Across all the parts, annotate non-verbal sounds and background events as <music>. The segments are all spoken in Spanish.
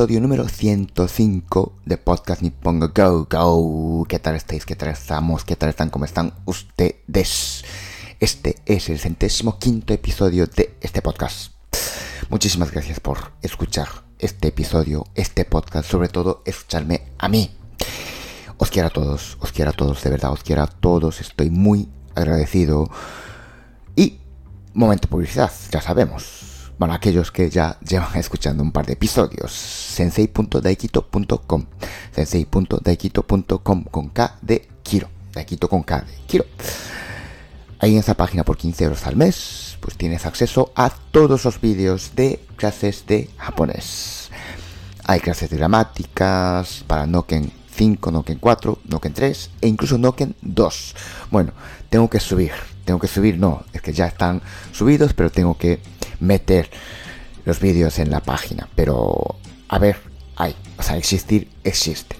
Episodio número 105 de Podcast Nippongo Go Go. ¿Qué tal estáis? ¿Qué tal estamos? ¿Qué tal están? ¿Cómo están ustedes? Este es el centésimo quinto episodio de este podcast. Muchísimas gracias por escuchar este episodio, este podcast, sobre todo escucharme a mí. Os quiero a todos, os quiero a todos, de verdad, os quiero a todos, estoy muy agradecido. Y momento publicidad, ya sabemos. Bueno, aquellos que ya llevan escuchando un par de episodios. sensei.daikito.com sensei.daikito.com con K de Kiro. Daikito con K de Kiro. Ahí en esa página por 15 euros al mes, pues tienes acceso a todos los vídeos de clases de japonés. Hay clases de gramáticas para Noken 5, Noken 4, Noken 3 e incluso Noken 2. Bueno, tengo que subir, tengo que subir, no, es que ya están subidos, pero tengo que meter los vídeos en la página. Pero, a ver, hay, o sea, existir existe.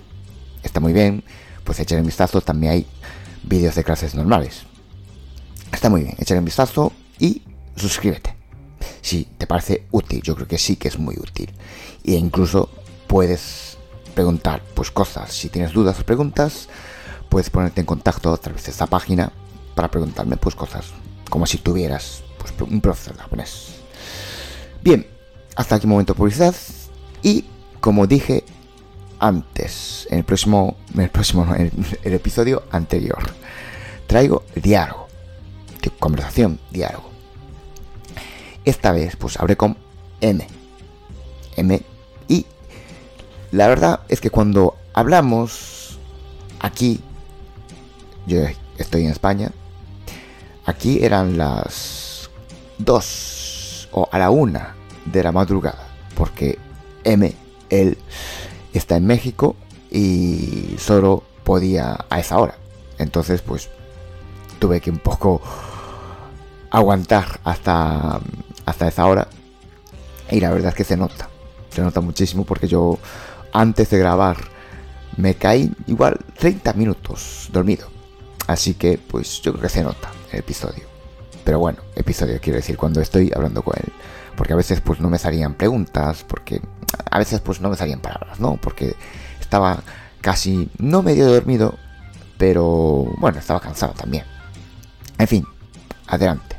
Está muy bien, pues echar un vistazo, también hay vídeos de clases normales. Está muy bien, echar un vistazo y suscríbete. Si te parece útil, yo creo que sí que es muy útil. E incluso puedes preguntar pues cosas. Si tienes dudas o preguntas, puedes ponerte en contacto a través de esta página para preguntarme pues cosas como si tuvieras pues, un profesor de japonés. Bien, hasta aquí momento de publicidad y como dije antes, en el próximo, en el próximo, en el episodio anterior, traigo diálogo, conversación, diálogo. Esta vez pues hablé con M, M y la verdad es que cuando hablamos aquí, yo estoy en España, aquí eran las 2 o a la 1 de la madrugada, porque M, él está en México y solo podía a esa hora. Entonces, pues tuve que un poco aguantar hasta, hasta esa hora. Y la verdad es que se nota, se nota muchísimo porque yo antes de grabar me caí igual 30 minutos dormido. Así que pues yo creo que se nota el episodio. Pero bueno, episodio quiero decir cuando estoy hablando con él. Porque a veces pues no me salían preguntas, porque a veces pues no me salían palabras, ¿no? Porque estaba casi no medio dormido, pero bueno, estaba cansado también. En fin, adelante.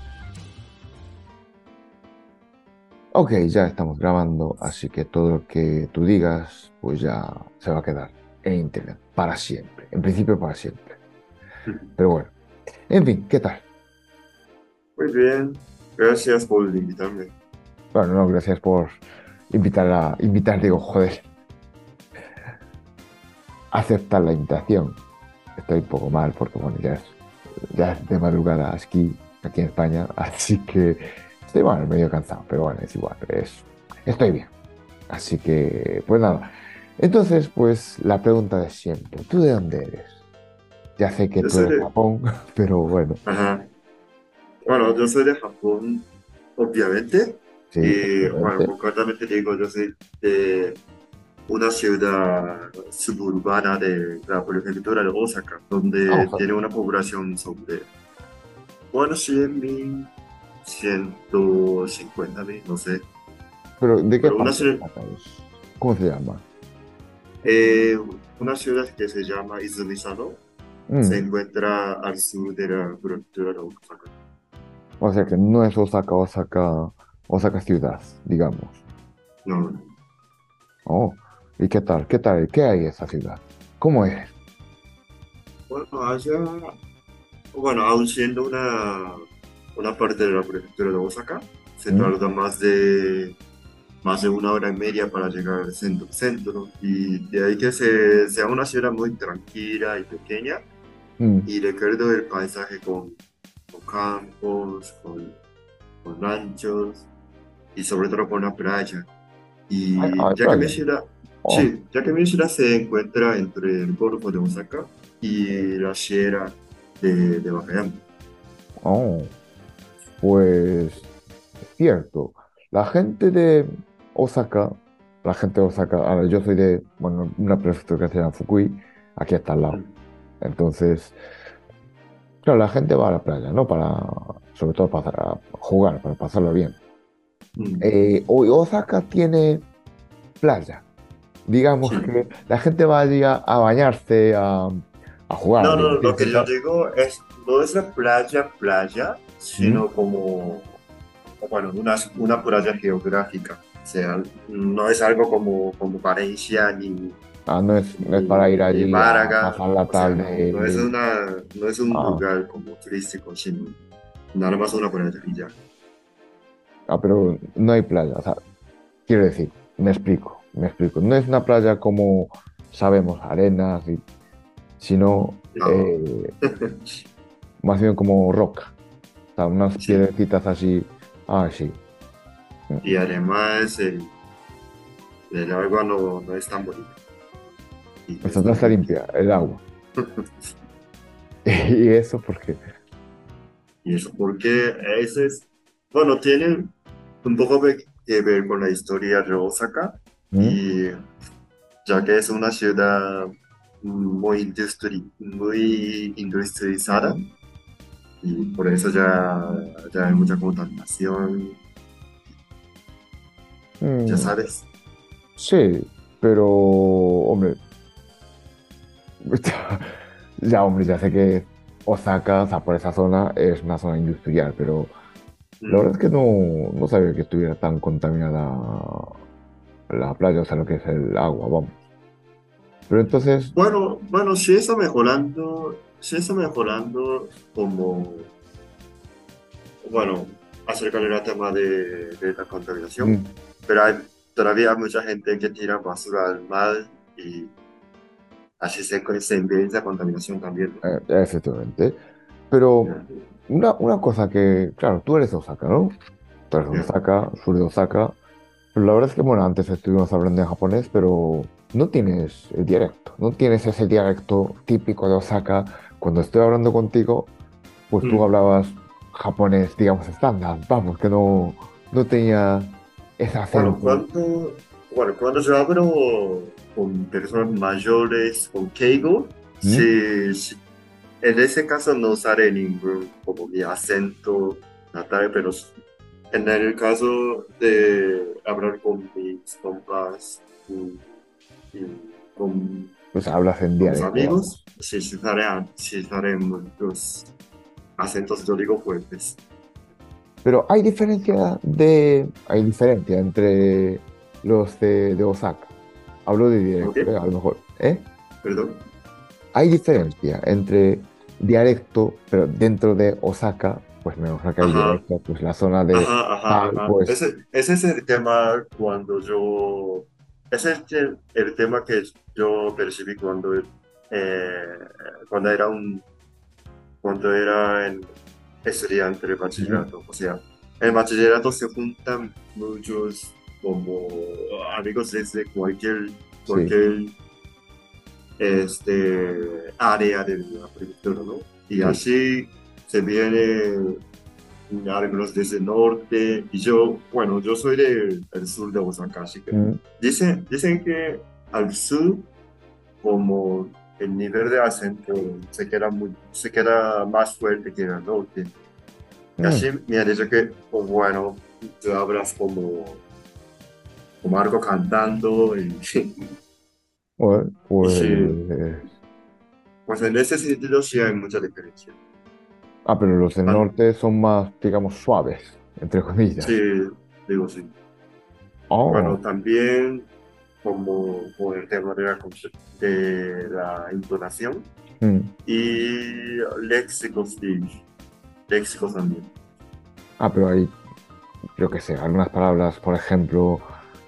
Ok, ya estamos grabando, así que todo lo que tú digas, pues ya se va a quedar en internet para siempre. En principio para siempre. <laughs> Pero bueno, en fin, ¿qué tal? Muy bien, gracias por invitarme. Bueno, no, gracias por invitar a invitar, digo, joder. Aceptar la invitación. Estoy un poco mal porque bueno, ya es, ya es de madrugada aquí, aquí en España, <laughs> así que estoy bueno, medio cansado, pero bueno, es igual, es, estoy bien. Así que, pues nada. Entonces, pues la pregunta de siempre, ¿tú de dónde eres? Ya sé que Yo tú eres de- Japón, <laughs> pero bueno, Ajá. Bueno, yo soy de Japón, obviamente. Sí. y bueno, concretamente digo, yo soy de una ciudad suburbana de la prefectura de Osaka, donde Ah, tiene una población sobre, bueno, 100.000, 150.000, no sé. Pero ¿de qué pero parte ciudad-? ¿Cómo se llama? Eh, una ciudad que se llama Izumisano Mm, se encuentra al sur de la prefectura de Osaka. O sea que no es Osaka, Osaka, Osaka ciudad, digamos. No, Oh, ¿y qué tal? ¿Qué tal? ¿Qué hay en esa ciudad? ¿Cómo es? Bueno, allá, bueno, aún siendo una, una parte de la prefectura de Osaka, se Mm. tarda más de, más de una hora y media para llegar al centro, centro. Y de ahí que se, sea una ciudad muy tranquila y pequeña. Mm, Y recuerdo el paisaje con, con campos, con, con ranchos y sobre todo con la playa. Y Ah, ah, ya que playa. mi ciudad, Oh, Sí, ya que mi ciudad se encuentra entre el Golfo de Osaka y la Sierra de, de oh, pues es cierto. La gente de Osaka, la gente de Osaka, a ver, yo soy de, bueno, una prefectura que se llama Fukui, aquí está al lado. Entonces, claro, la gente va a la playa, ¿no? Para, sobre todo para jugar, para pasarlo bien. Mm, Eh, hoy Osaka tiene playa. Digamos Sí. que la gente va allí a, a bañarse, a, a jugar, a No, no, lo que yo digo es, no es la playa, playa, ¿Mm? sino como, bueno, una, una playa geográfica. O sea, no es algo como, como Valencia ni, Ah, no es, no es para ir allí a Málaga. pasar la O sea, no, tarde. no es una, no es un Ah, lugar como turístico, sino nada más una playa y ya. Ah, pero no hay playa. O sea, quiero decir, me explico, me explico. No es una playa como sabemos, arenas, sino No. eh, más bien como roca. O sea, unas Sí. piedrecitas así. Ah, sí. Y además el, el agua no, no es tan bonita. Y O es sea, no muy está limpia. el agua. <laughs> Y eso porque. Y eso porque ese es, bueno, tiene un poco que ver con la historia de Osaka ¿Mm? y ya que es una ciudad muy, industri- muy industrializada y por eso ya, ya hay mucha contaminación, ya Mm, sabes. sí, pero, hombre, <laughs> ya, hombre, ya sé que Osaka, o sea, por esa zona es una zona industrial, pero la verdad es que no, no sabía que estuviera tan contaminada la playa, o sea, lo que es el agua, vamos. Pero entonces, Bueno, bueno, sí está mejorando, sí está mejorando como, bueno, acerca del tema de, de la contaminación, mm, pero hay todavía mucha gente que tira basura al mar y así se, se empieza la contaminación también. ¿no? eh, efectivamente. Pero una, una cosa que, claro, tú eres de Osaka, ¿no? Tú eres de. Osaka, sur de Osaka. Pero la verdad es que, bueno, antes estuvimos hablando en japonés, pero no tienes el dialecto, no tienes ese dialecto típico de Osaka. Cuando estoy hablando contigo, pues tú Mm. hablabas japonés, digamos, estándar, vamos, que no, no tenía Bueno, acento. cuando, bueno, cuando yo hablo con personas mayores, con Keigo, ¿Mm? En ese caso no sale ningún como mi acento natal, pero en el caso de hablar con mis compas y, y con, Pues hablas en dialecto, amigos, sí, sí salen, sí salen muchos acentos, yo digo fuertes. Pero hay diferencia de, hay diferencia entre los de, de Osaka. Hablo de dialecto, Ok. ¿eh? A lo mejor, ¿eh? Perdón. Hay diferencia entre dialecto, pero dentro de Osaka, pues en Osaka Ajá. dialecto, pues la zona de Ajá, ajá, tal, ajá. pues Ese, ese es el tema cuando yo, ese es el, el tema que yo percibí cuando, eh, cuando era un, cuando era en estudiante de bachillerato. O sea, en el bachillerato se juntan muchos como amigos desde cualquier, cualquier este, área de la prefectura, ¿no? Y Sí. así se viene algunos desde el norte, y yo, bueno, yo soy del del sur de Osaka, así que mm, dicen, dicen que al sur, como el nivel de acento se queda, muy, se queda más fuerte que al norte. Y mm, así me han dicho que, pues, bueno, tú hablas como, como algo cantando, y <laughs> <laughs> bueno, pues Sí. pues en ese sentido sí hay mucha diferencia. ah, pero los del Ah. norte son más, digamos, suaves, entre comillas. Sí, digo sí. Oh, Bueno, también como con el tema de la, de la entonación mm, y léxicos, y, léxicos también. ah, pero hay, yo qué sé, algunas palabras, por ejemplo,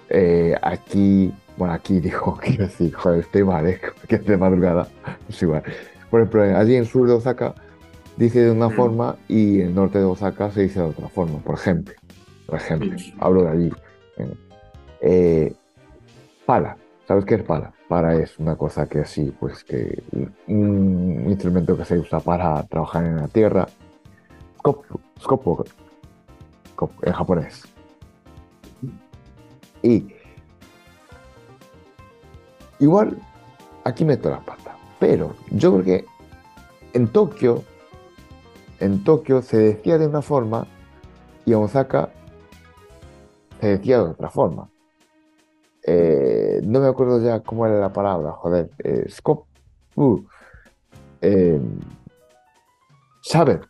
eh, aquí, bueno, aquí digo, <laughs> quiero decir, joder, estoy mal, ¿eh? <laughs> que es de madrugada, <laughs> es igual. Por ejemplo, allí en sur de Osaka dice de una Mm. forma y en el norte de Osaka se dice de otra forma, por ejemplo. Por ejemplo, hablo de allí. Eh, pala. ¿Sabes qué es para? Para es una cosa que sí, pues que un instrumento que se usa para trabajar en la tierra. Skopu, skopu, en japonés. Y igual aquí meto la pata, pero yo creo que en Tokio, en Tokio se decía de una forma y en Osaka se decía de otra forma. Eh, no me acuerdo ya cómo era la palabra, joder. Eh, scope. uh, eh, saber.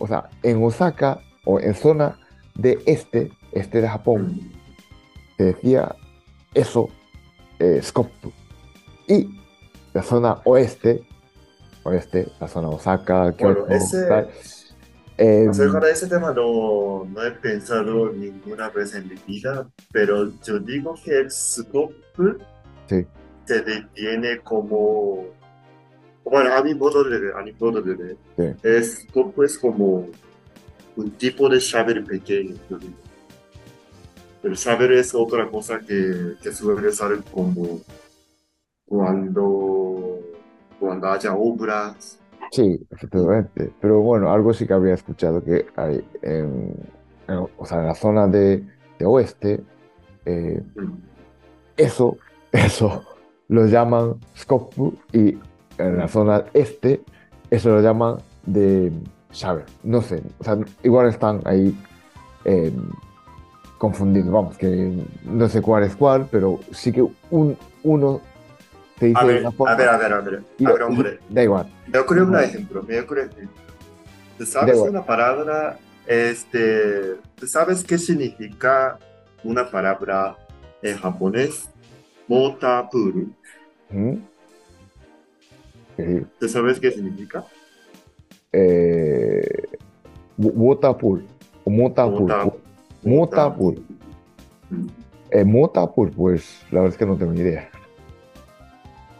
O sea, en Osaka o en zona de este, este de Japón, se decía eso, eh, scope. Y la zona oeste, oeste, la zona Osaka, Bueno, Kyoto, ese, tal, eh, acerca de ese tema no, no he pensado ninguna vez en mi vida, pero yo digo que el scope sí, se detiene como, bueno, a mi modo de ver, a mi modo de ver, sí. es es como un tipo de saber pequeño, yo digo. El saber es otra cosa que, que suele usar como cuando, cuando haya obras. Sí, efectivamente. Pero bueno, algo sí que había escuchado que hay en, en- o sea, en la zona de, de oeste, eh, eso, <laughs> eso lo llaman Skopu y en la zona este, eso lo llaman de saber. No sé, o sea, igual están ahí eh, confundidos. Vamos, que no sé cuál es cuál, pero sí que un, uno te dice A ver, una a ver, a ver, a ver, y, a ver, y hombre. da igual. Me ocurre un ejemplo, me ocurre un ejemplo. ¿Tú Da sabes una palabra, este, tú sabes qué significa una palabra en japonés? Motapuru. ¿Mm? Sí. ¿Tú sabes qué significa? eh, Motapur, Mm. eh, Motapur, pues la verdad es que no tengo ni idea.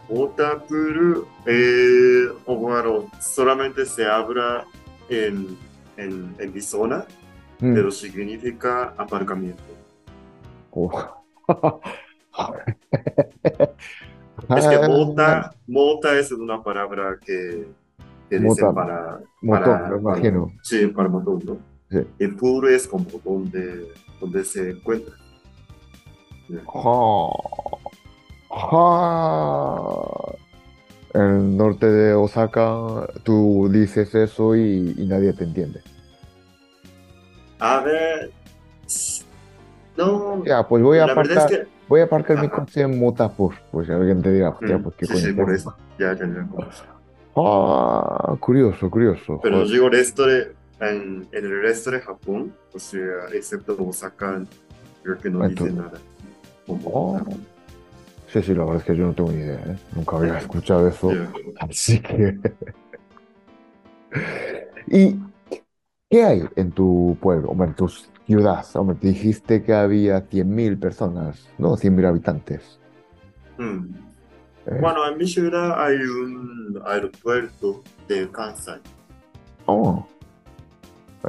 Motapuru, eh, bueno, solamente se habla en, en, en mi zona, Mm. pero significa aparcamiento. Oh. <laughs> Es que Ah, mota, mota es una palabra que, que dicen para, motor, para, me imagino. para- sí, para motor, ¿no? Y puro es como donde, donde se encuentra. Ah. En el norte de Osaka, tú dices eso y, y nadie te entiende. A ver, no, Ya, pues voy a es que, voy a aparcar mi coche en Motapur. Pues alguien te dirá, hostia, Mm, pues qué sí, coño sí, por eso? ya, ya, ya. Ah, curioso, curioso. Pero joder. digo, el resto de, en, en el resto de Japón, o sea, excepto Osaka, creo que no dice tú- nada. Oh. Sí, sí, la verdad es que yo no tengo ni idea, ¿eh? Nunca había escuchado eso. Así que. ¿Y qué hay en tu pueblo, hombre, en tu ciudad? Hombre, te dijiste que había 100.000 personas, ¿no? 100.000 habitantes. Mm. ¿eh? Bueno, en mi ciudad hay un aeropuerto de Kansai Oh.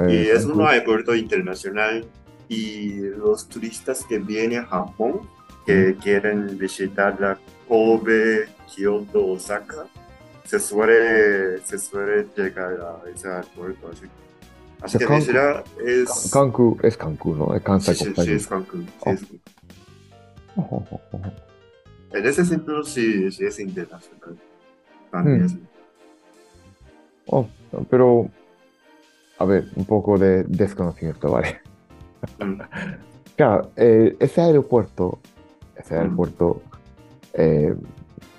Y Eh, es un aeropuerto internacional y los turistas que vienen a Japón que quieren visitar la Kobe, Kyoto, Osaka, se suele, se suele llegar a ese aeropuerto. Así, así que mi Cancún. ciudad es... Cancún, es Cancún, ¿no? Es Kansai sí, sí, es Cancún. sí, Oh. En ese sentido sí, sí es internacional. También Mm. Oh, pero, a ver, un poco de desconocimiento, ¿vale? Claro, eh, ese aeropuerto, ese aeropuerto, eh,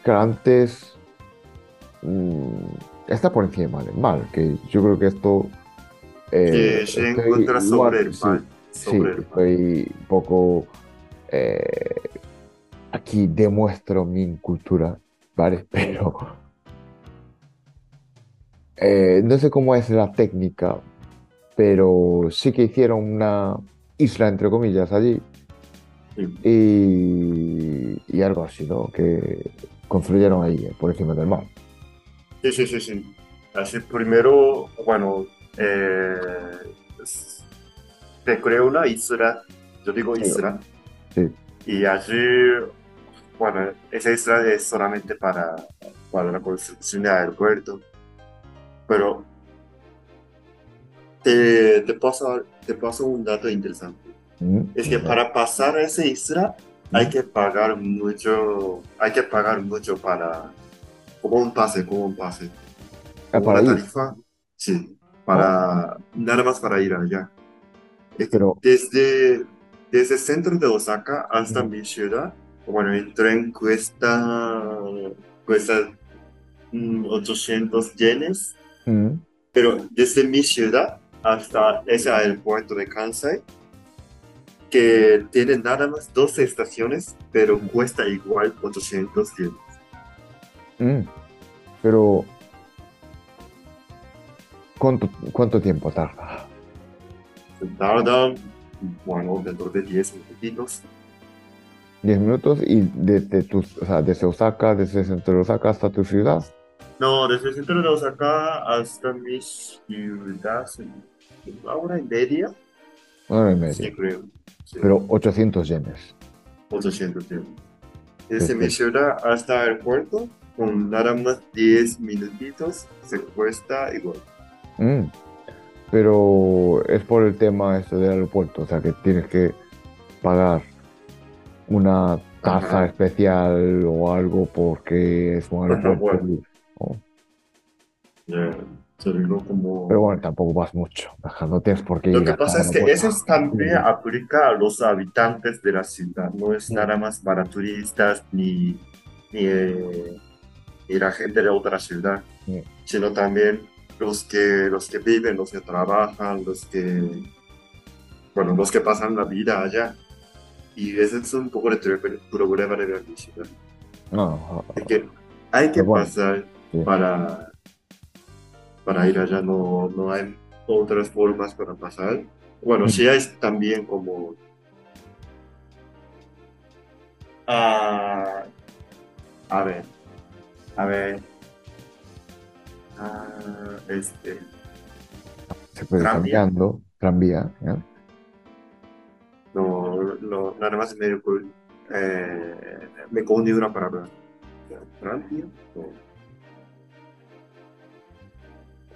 claro, antes mm, está por encima del mar, que yo creo que esto eh, que se estoy encuentra sobre el igual, sí, sí, estoy un poco eh, aquí demuestro mi cultura, ¿vale? <laughs> Pero eh, no sé cómo es la técnica, pero sí que hicieron una isla, entre comillas, allí Sí. y, y algo así, ¿no? Que construyeron ahí, eh, por encima del mar. Sí, sí, sí, sí. Así primero, bueno, eh, se creó una isla, yo digo isla, Sí. Y allí, bueno, esa isla es solamente para, para la construcción del aeropuerto. Pero te, te, paso, te paso un dato interesante. Mm, Es que para pasar a esa isla hay que pagar mucho, hay que pagar mucho para, como un pase, como un pase. ah, para una ir, tarifa, sí, para, nada más para ir allá. Es pero desde, desde el centro de Osaka hasta mi ciudad, bueno, el tren cuesta, cuesta mm, 800 yenes, mm, pero desde mi ciudad hasta ese aeropuerto de Kansai, que tiene nada más 12 estaciones, pero cuesta igual 800 yenes. mm, pero ¿cuánto, cuánto tiempo tarda? Tarda, bueno, dentro de 10 minutitos. 10 minutos y desde tu, o sea, desde Osaka, desde el centro de Osaka hasta tu ciudad, No, desde el centro de Osaka hasta mi ciudad, una hora y media, una hora y sí, media, creo. Sí, pero 800 yenes. 800 yenes. Desde mi Perfecto. ciudad hasta el puerto, con nada más 10 minutitos, se cuesta igual. Mm, Pero es por el tema este del aeropuerto, o sea que tienes que pagar una tasa especial o algo porque es un Ajá, aeropuerto. Se como... Pero bueno, tampoco vas mucho, no tienes por qué Lo que pasa es que aeropuerto. eso también aplica a los habitantes de la ciudad, no es nada más para turistas ni, ni, eh, ni la gente de otra ciudad, Mm. sino también los que, los que viven, los que trabajan, los que, bueno, los que pasan la vida allá. Y ese es un poco el problema de la ciudad. No, Es que hay que Pero bueno, pasar sí. para, para ir allá, no, no hay otras formas para pasar. Bueno, Mm. sí hay también como... ah, a ver, a ver. ah, este, se puede ir tranvía. caminando, tranvía, ¿eh? no, no, nada más me, eh, me confundí una palabra. ¿Tranvía? O-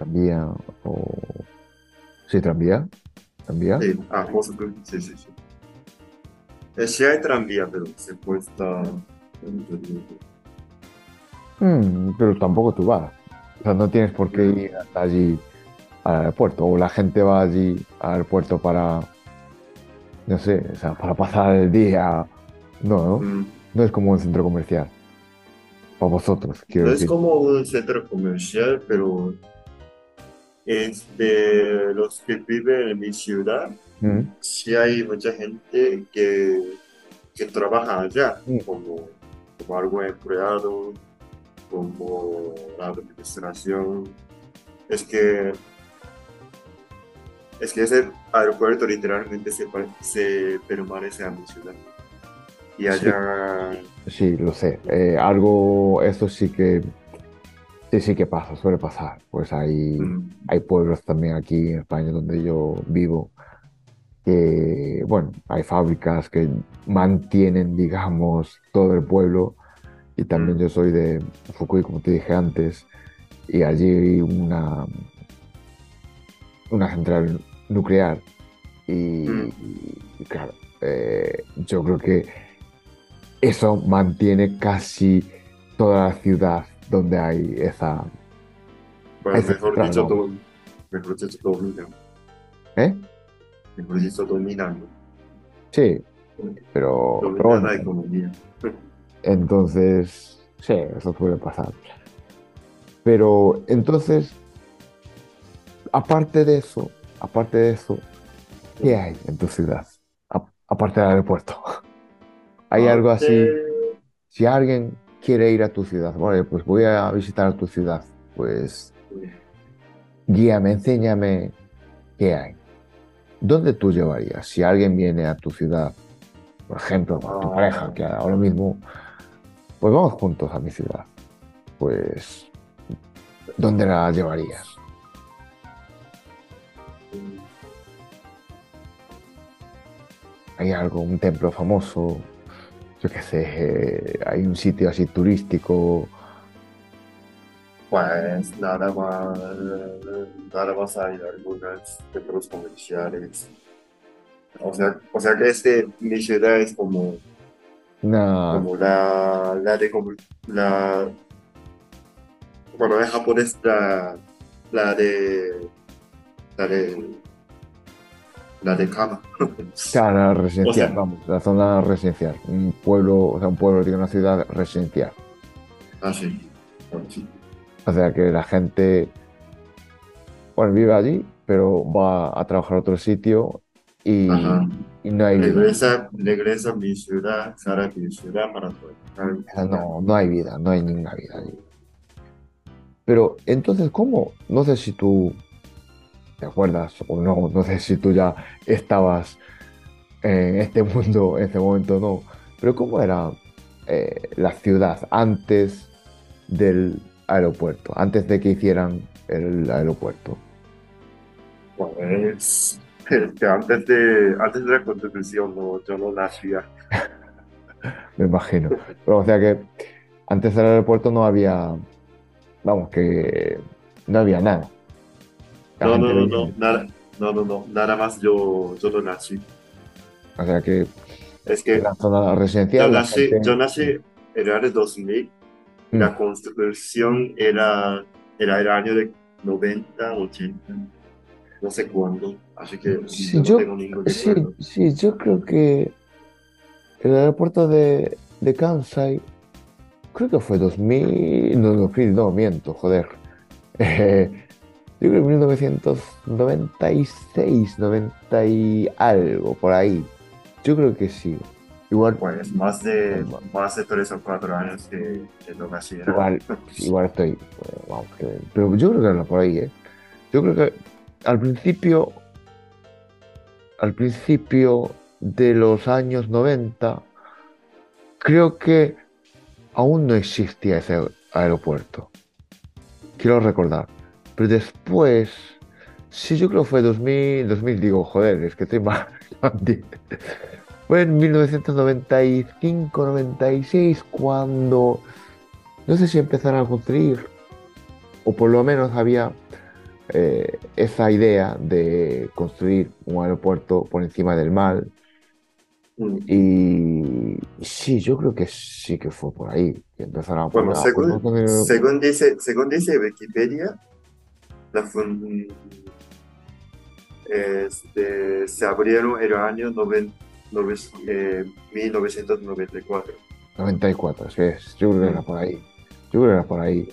tranvía o... Sí, tranvía, tranvía. Sí, ah, sí, sí, sí. Eh, sí hay tranvía, pero se cuesta mucho tiempo. Mm, pero tampoco tú vas. O sea, no tienes por qué ir hasta allí al aeropuerto. O la gente va allí al aeropuerto para, no sé, o sea, para pasar el día. No, no, Mm. no es como un centro comercial. Para vosotros, quiero No es como un centro comercial, pero es de los que viven en mi ciudad. Mm, Sí hay mucha gente que, que trabaja allá, Mm. como, como algo empleado, como la administración. Es que, es que ese aeropuerto literalmente se, se permanece a mi ciudad. Y allá, Sí, lo sé. Eh, algo, eso sí que, sí, sí que pasa, suele pasar. Pues hay, mm, hay pueblos también aquí en España donde yo vivo que, bueno, hay fábricas que mantienen, digamos, todo el pueblo. Y también Mm. yo soy de Fukui, como te dije antes, y allí hay una, una central nuclear. Y, Mm. y claro, eh, yo creo que eso mantiene casi toda la ciudad donde hay esa... bueno, mejor dicho, do- mejor dicho, dominan. ¿Eh? Mejor dicho, dominan. Sí, pero, pero bueno, la economía. entonces, sí, eso suele pasar. Pero entonces, aparte de eso, aparte de eso, ¿qué hay en tu ciudad? A- aparte del aeropuerto. <laughs> ¿Hay algo así? Si alguien quiere ir a tu ciudad, vale, pues voy a visitar tu ciudad, pues guíame, enséñame qué hay. ¿Dónde tú llevarías? Si alguien viene a tu ciudad, por ejemplo, con tu pareja, que ahora mismo, pues vamos juntos a mi ciudad, pues, ¿dónde la llevarías? ¿Hay algo, un templo famoso? Yo qué sé, eh, hay un sitio así turístico. Pues nada más, nada más hay algunos centros comerciales. O sea, o sea que este, mi ciudad es como, Una, como la, la de como la, bueno, en Japón es la, la de, la de, la de Kama. cara residencial, O sea- vamos, la zona residencial. Un pueblo, o sea, un pueblo tiene una ciudad residencial. Ah, sí. Bueno, sí. O sea que la gente, bueno, vive allí, pero va a trabajar a otro sitio y, no hay vida. Regresa, a mi ciudad, sale a mi ciudad para no, no hay vida, no hay ninguna vida allí. Pero entonces, ¿cómo? No sé si tú te acuerdas o no, no sé si tú ya estabas en este <laughs> mundo en ese momento o no, pero ¿cómo era eh, la ciudad antes del aeropuerto, antes de que hicieran el aeropuerto? Pues, este, antes de, antes de la Constitución, no, yo no nacía. <laughs> Me imagino. Pero, o sea que antes del aeropuerto no había, vamos, que no había nada. No, no, no, no, nada, no, no, no, nada más yo, yo no nací. O sea que Es que la zona yo residencial la nací, gente- yo nací en el año 2000, Mm. la Constitución era, era el año de 90, 80, no sé cuándo, así que Sí, no yo- tengo ningún Sí, sí, yo creo que el aeropuerto de, de Kansai, creo que fue 2000, no, 2000, no, miento, joder. <laughs> Eh, yo creo que 1996, 90 y algo, por ahí. Yo creo que sí. Igual, Pues más de, más de 3 o 4 años que, que no nací. era. igual, <laughs> igual estoy, eh, vamos, que- pero yo creo que era por ahí, ¿eh? Yo creo que al principio, al principio de los años 90, creo que aún no existía ese aeropuerto. Quiero recordar. Pero después, sí, yo creo que fue 2000, 2000 digo, joder, es que estoy mal. <laughs> Fue en 1995, 96, cuando no sé si empezaron a construir, o por lo menos había eh, esa idea de construir un aeropuerto por encima del mar. Mm. Y sí, yo creo que sí que fue por ahí que empezaron a Bueno, a según, según dice, según dice Wikipedia, este, se abrieron el año noven- noven- eh, 1994. 94, sí, yo creo que era por ahí. Yo creo que era por ahí.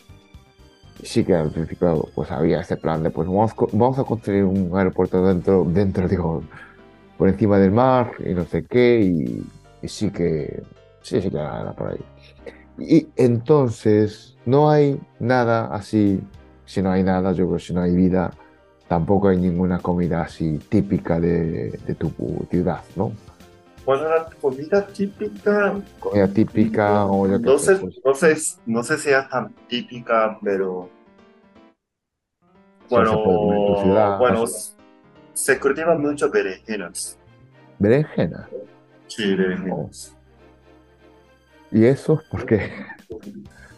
Sí que al principio pues había ese plan de pues vamos, vamos a construir un aeropuerto dentro, dentro, digo, por encima del mar y no sé qué, y, sí que, sí, sí que era por ahí. Y entonces no hay nada así, si no hay nada, yo creo que si no hay vida, tampoco hay ninguna comida así típica de, de tu ciudad, ¿no? Bueno, la comida típica, Comida típica o yo no sé, pues, no sé, no sé si es tan típica, pero se puede comer en tu bueno, ciudad, bueno, se cultivan mucho berenjenas. berenjena. Sí, berenjenas. ¿Y eso por qué? <laughs>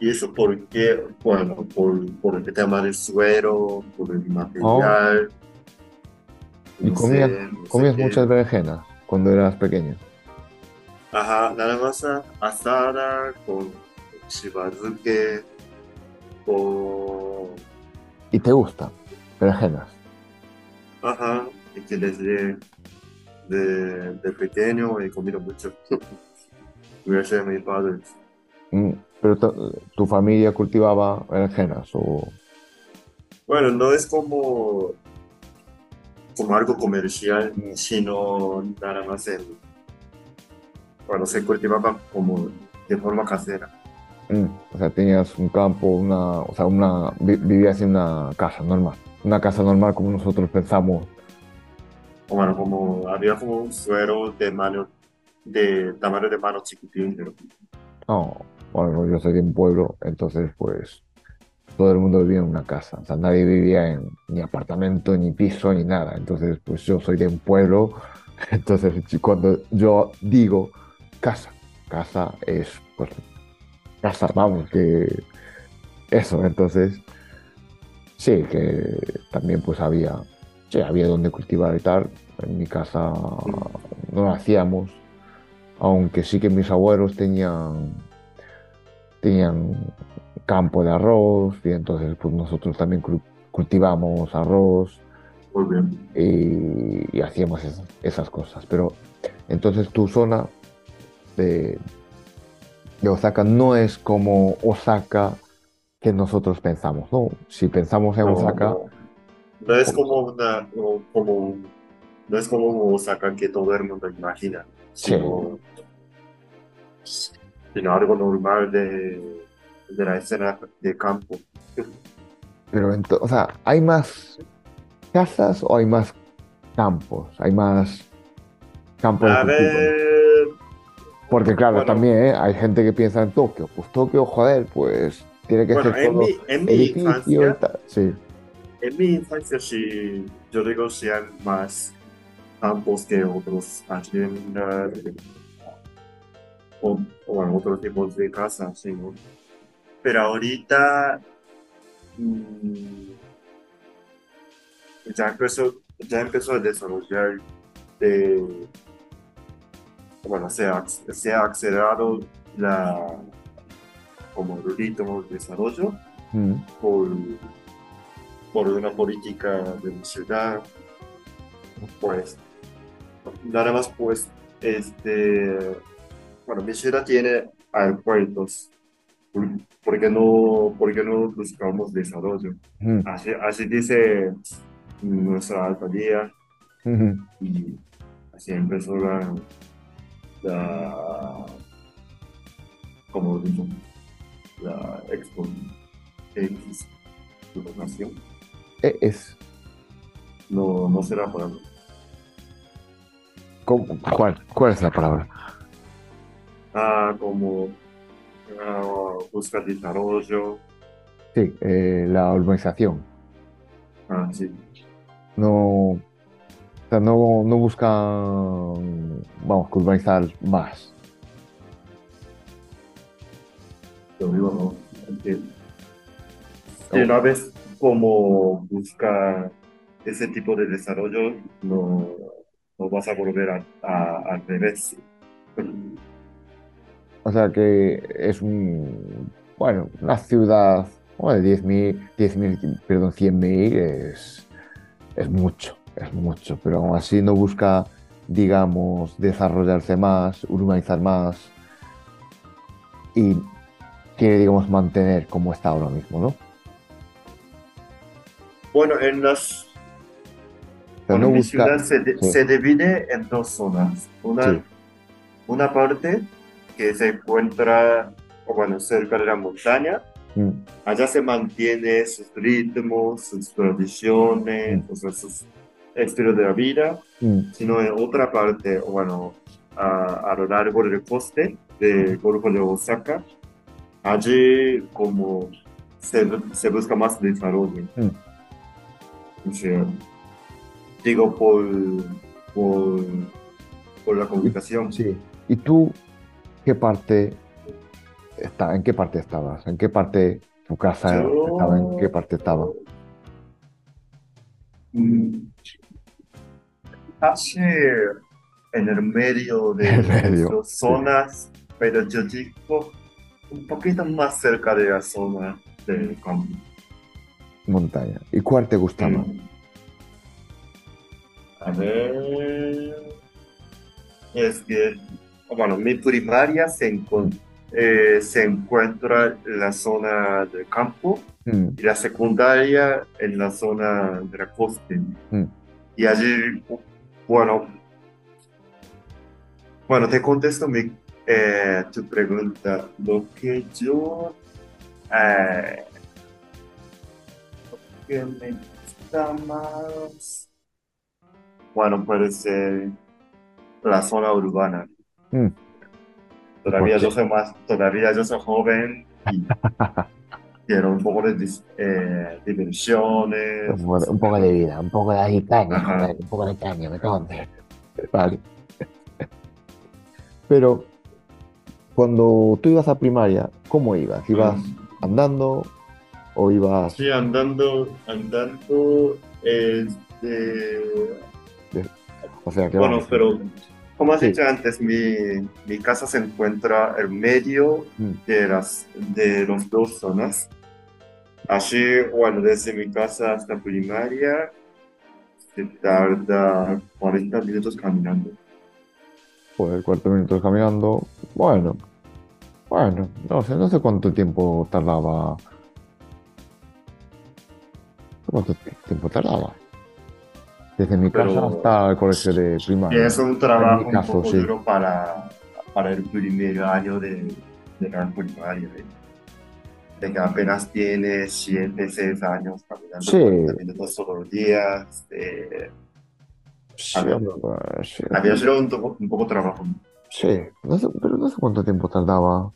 Y eso porque, bueno, por, por el tema del suero, por el material. Oh. ¿Y comías, sé, no sé comías qué. muchas berenjenas cuando eras pequeño? Ajá, nada más a- asada con shibazuke, con... ¿Y te gustan berenjenas? Ajá, y que desde de, de pequeño he comido mucho. <laughs> Gracias a mis padres. Mm, ¿Pero tu, familia cultivaba berenjenas o...? Bueno, no es como, como algo comercial, sino nada más en... Bueno, se cultivaba como de forma casera. Mm, o sea, tenías un campo, una, o sea, una, vi- vivías en una casa normal. Una casa normal como nosotros pensamos. O Bueno, como había como un suero de mano, de tamaño de mano chiquitín, No, bueno, yo soy de un pueblo, entonces pues todo el mundo vivía en una casa. O sea, nadie vivía en ni apartamento, ni piso, ni nada. Entonces, pues yo soy de un pueblo. <laughs> Entonces, cuando yo digo casa, casa es, pues, casa, vamos, que eso, entonces, sí, que también pues había, sí, había donde cultivar y tal. En mi casa no lo hacíamos, aunque sí que mis abuelos tenían, tenían campo de arroz y entonces pues nosotros también cultivamos arroz Y, hacíamos esas, cosas. Pero entonces tu zona de, de Osaka no es como Osaka que nosotros pensamos, ¿no? Si pensamos en Osaka... No, es como una... Como, no es como Osaka que todo el mundo imagina, sino, sino algo normal de, de la escena de campo. Pero, entonces, o sea, ¿hay más casas o hay más campos? ¿Hay más campos? A ver... Porque claro, también ¿eh? hay gente que piensa en Tokio. Pues Tokio, joder, pues tiene que ser en todo mi, en mi infancia, Sí. En mi infancia sí, yo digo sean más campos que otros haciendas o, o bueno, otros tipos de casas, sí, ¿no? Pero ahorita mm, ya empezó, ya empezó a desarrollar de, bueno, se ha, se ha acelerado la como ritmo de desarrollo Mm. por, por una política de la ciudad, pues nada más pues este bueno mi ciudad tiene aeropuertos ¿por qué no, por qué no buscamos desarrollo? Así, así dice nuestra alcaldía Ujú. y así empezó la, la como digo, la Expo X nación. Eh, Es, No, no será para ¿cómo- ¿cuál, ¿Cuál es la palabra? Ah, como ah, buscar desarrollo. Sí, eh, la urbanización. Ah, sí. No, o sea, no, no buscan, vamos, urbanizar más. Lo digo, no. Y una vez como busca ese tipo de desarrollo, no, no vas a volver a, a- al revés. O sea que es un, bueno, una ciudad bueno, de 10.000, 10.000, perdón, 100.000 es, es mucho, es mucho, pero aún así no busca, digamos, desarrollarse más, urbanizar más y quiere, digamos, mantener como está ahora mismo, ¿no? Bueno, en las Pero Bueno, no mi busca, ciudad se, de- sí. se divide en dos zonas. Una, Sí. una parte que se encuentra, bueno, cerca de la montaña. Mm, Allá se mantiene sus ritmos, sus tradiciones, o sea, sus estilos de la vida. mm, Sino en otra parte, bueno, a, a lo largo del coste del Golfo de Osaka, allí como se, se busca más desarrollo. Mm. O sea, digo por, por, por la comunicación. sí. ¿Y tú qué parte está, en qué parte estabas? ¿En qué parte tu casa Yo- estaba? ¿En qué parte estaba? Mm, Casi en el medio de <laughs> medio, las dos sí. zonas, pero yo digo un poquito más cerca de la zona campo. Montaña. ¿Y cuál te gustaba? Mm. A ver. Es que, bueno, mi primaria se, encon- eh, se encuentra en la zona del campo Mm, y la secundaria en la zona de la costa. Mm. Y allí, bueno, bueno, te contesto mi, eh, tu pregunta. Lo que yo, eh, lo que me gusta más, bueno, puede ser la zona urbana. Mm. Todavía ¿Por yo soy más, todavía yo soy joven y <laughs> quiero un poco de dis- eh, diversiones. Un poco, de, un poco de vida, un poco de caña, Ajá. un poco de caña, me cago. <laughs> Vale. <laughs> Pero cuando tú ibas a primaria, ¿cómo ibas? ¿Ibas Mm. andando o ibas... Sí, andando, andando, este, O sea, que bueno, vamos, pero como has Sí. dicho antes, mi, mi casa se encuentra en medio Mm. de las de las dos zonas. Así, bueno, desde mi casa hasta primaria se tarda 40 minutos caminando. Joder, cuatro minutos caminando. Bueno, bueno, no sé, no sé cuánto tiempo tardaba. ¿Cuánto tiempo tardaba? Desde mi Pero- casa hasta el colegio de primaria. es un trabajo caso, un poco sí. duro para, para el primer año de, de la primaria. ¿eh? De que apenas tienes 7, 6 años caminando Sí. 40 minutos todos los días. eh, Sí, a ver. hombre, pues, sí. había sido un, to- un poco trabajo. Sí, no sé, pero no sé cuánto tiempo tardaba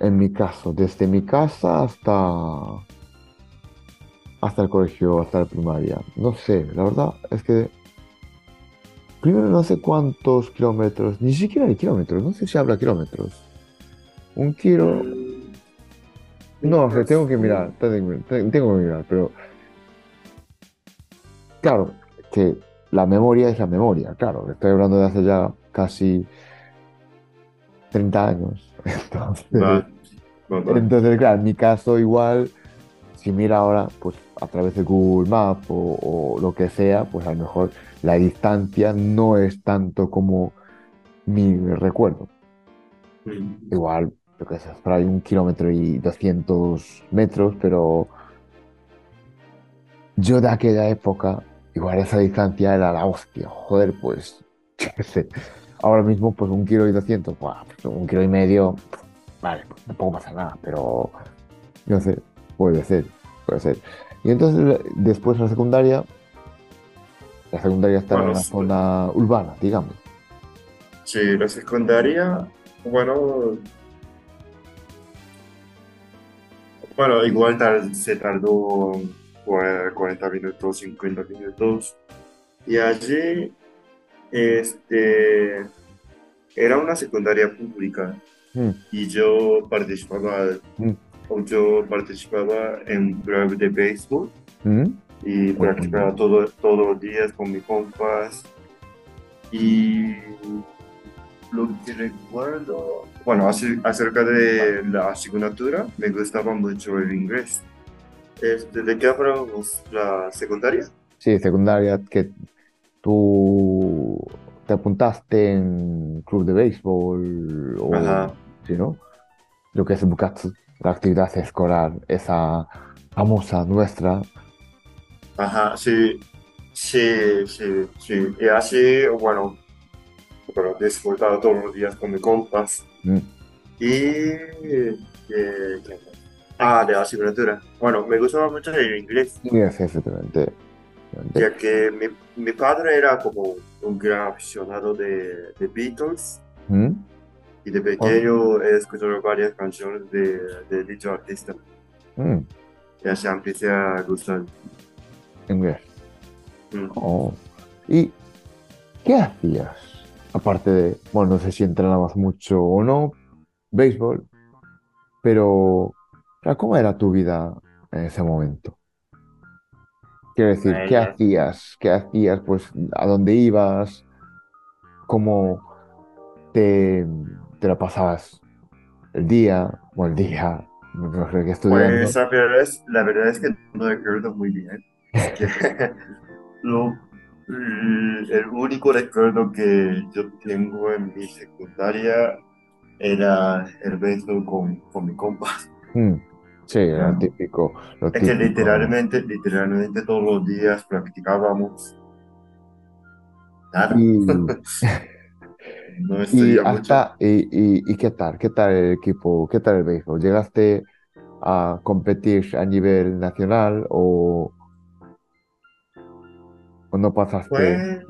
en mi caso, desde mi casa hasta hasta el colegio, hasta la primaria. No sé, la verdad es que primero no sé cuántos kilómetros, ni siquiera hay kilómetros, no sé si habla kilómetros. Un kilo, no sé, tengo que mirar, tengo, que mirar, pero claro, que la memoria es la memoria, claro, estoy hablando de hace ya casi 30 años. <laughs> Entonces, entonces, claro, en mi caso igual, si mira ahora, pues a través de Google Maps o, o lo que sea, pues a lo mejor la distancia no es tanto como mi recuerdo. Igual, yo qué sé, por ahí un kilómetro y 200 metros, pero yo de aquella época, igual esa distancia era la hostia. Joder, pues, <laughs> yo qué sé. Ahora mismo, pues un kilo y 200, buah, pues, un kilo y medio, vale, pues tampoco pasa nada, pero no sé, puede ser, puede ser. Y entonces, después la secundaria, la secundaria está en una sí. zona urbana, digamos. Sí, la secundaria, bueno, bueno, igual se tardó cua- 40 minutos, 50 minutos. Y allí, este, era una secundaria pública Mm, y yo participaba, Mm. O yo participaba en un club de béisbol mm, y practicaba todo, todos los días con mis compas. Y lo que recuerdo, bueno, ace- acerca de la asignatura, me gustaba mucho el inglés. Este, ¿de qué hablamos? ¿La secundaria? Sí, secundaria, que tú te apuntaste en club de béisbol o Ajá. sí, ¿no? Lo que es Bukatsu, la actividad escolar, esa famosa nuestra. Ajá, sí, sí, sí, sí. Y así, bueno, bueno, disfrutaba todos los días con mis compas. Mm, Y... eh, ah, de la asignatura. Bueno, me gustaba mucho el inglés. Inglés, exactamente. ya que mi, mi padre era como un gran aficionado de, de Beatles Mm, y de pequeño he escuchado varias canciones de, de dicho artista mm, y así empecé a gustar. inglés. Mm. Oh. ¿Y qué hacías? Aparte de, bueno, no sé si entrenabas mucho o no, béisbol, pero ¿cómo era tu vida en ese momento? Quiero decir, ¿qué hacías? ¿Qué hacías? Pues, ¿a dónde ibas? ¿Cómo te, te la pasabas el día? O el día, no sé qué estudiando. Pues la verdad, es, la verdad es que no recuerdo muy bien. Que <laughs> lo- el único recuerdo que yo tengo en mi secundaria era el béisbol con, con mi compa. Mm, sí, Ah. típico, lo Es que típico. literalmente, literalmente todos los días practicábamos. Nada, Y, <laughs> no y hasta, y, y, y qué tal? ¿Qué tal el equipo? ¿Qué tal el béisbol? ¿Llegaste a competir a nivel nacional o, o no pasaste? Pues,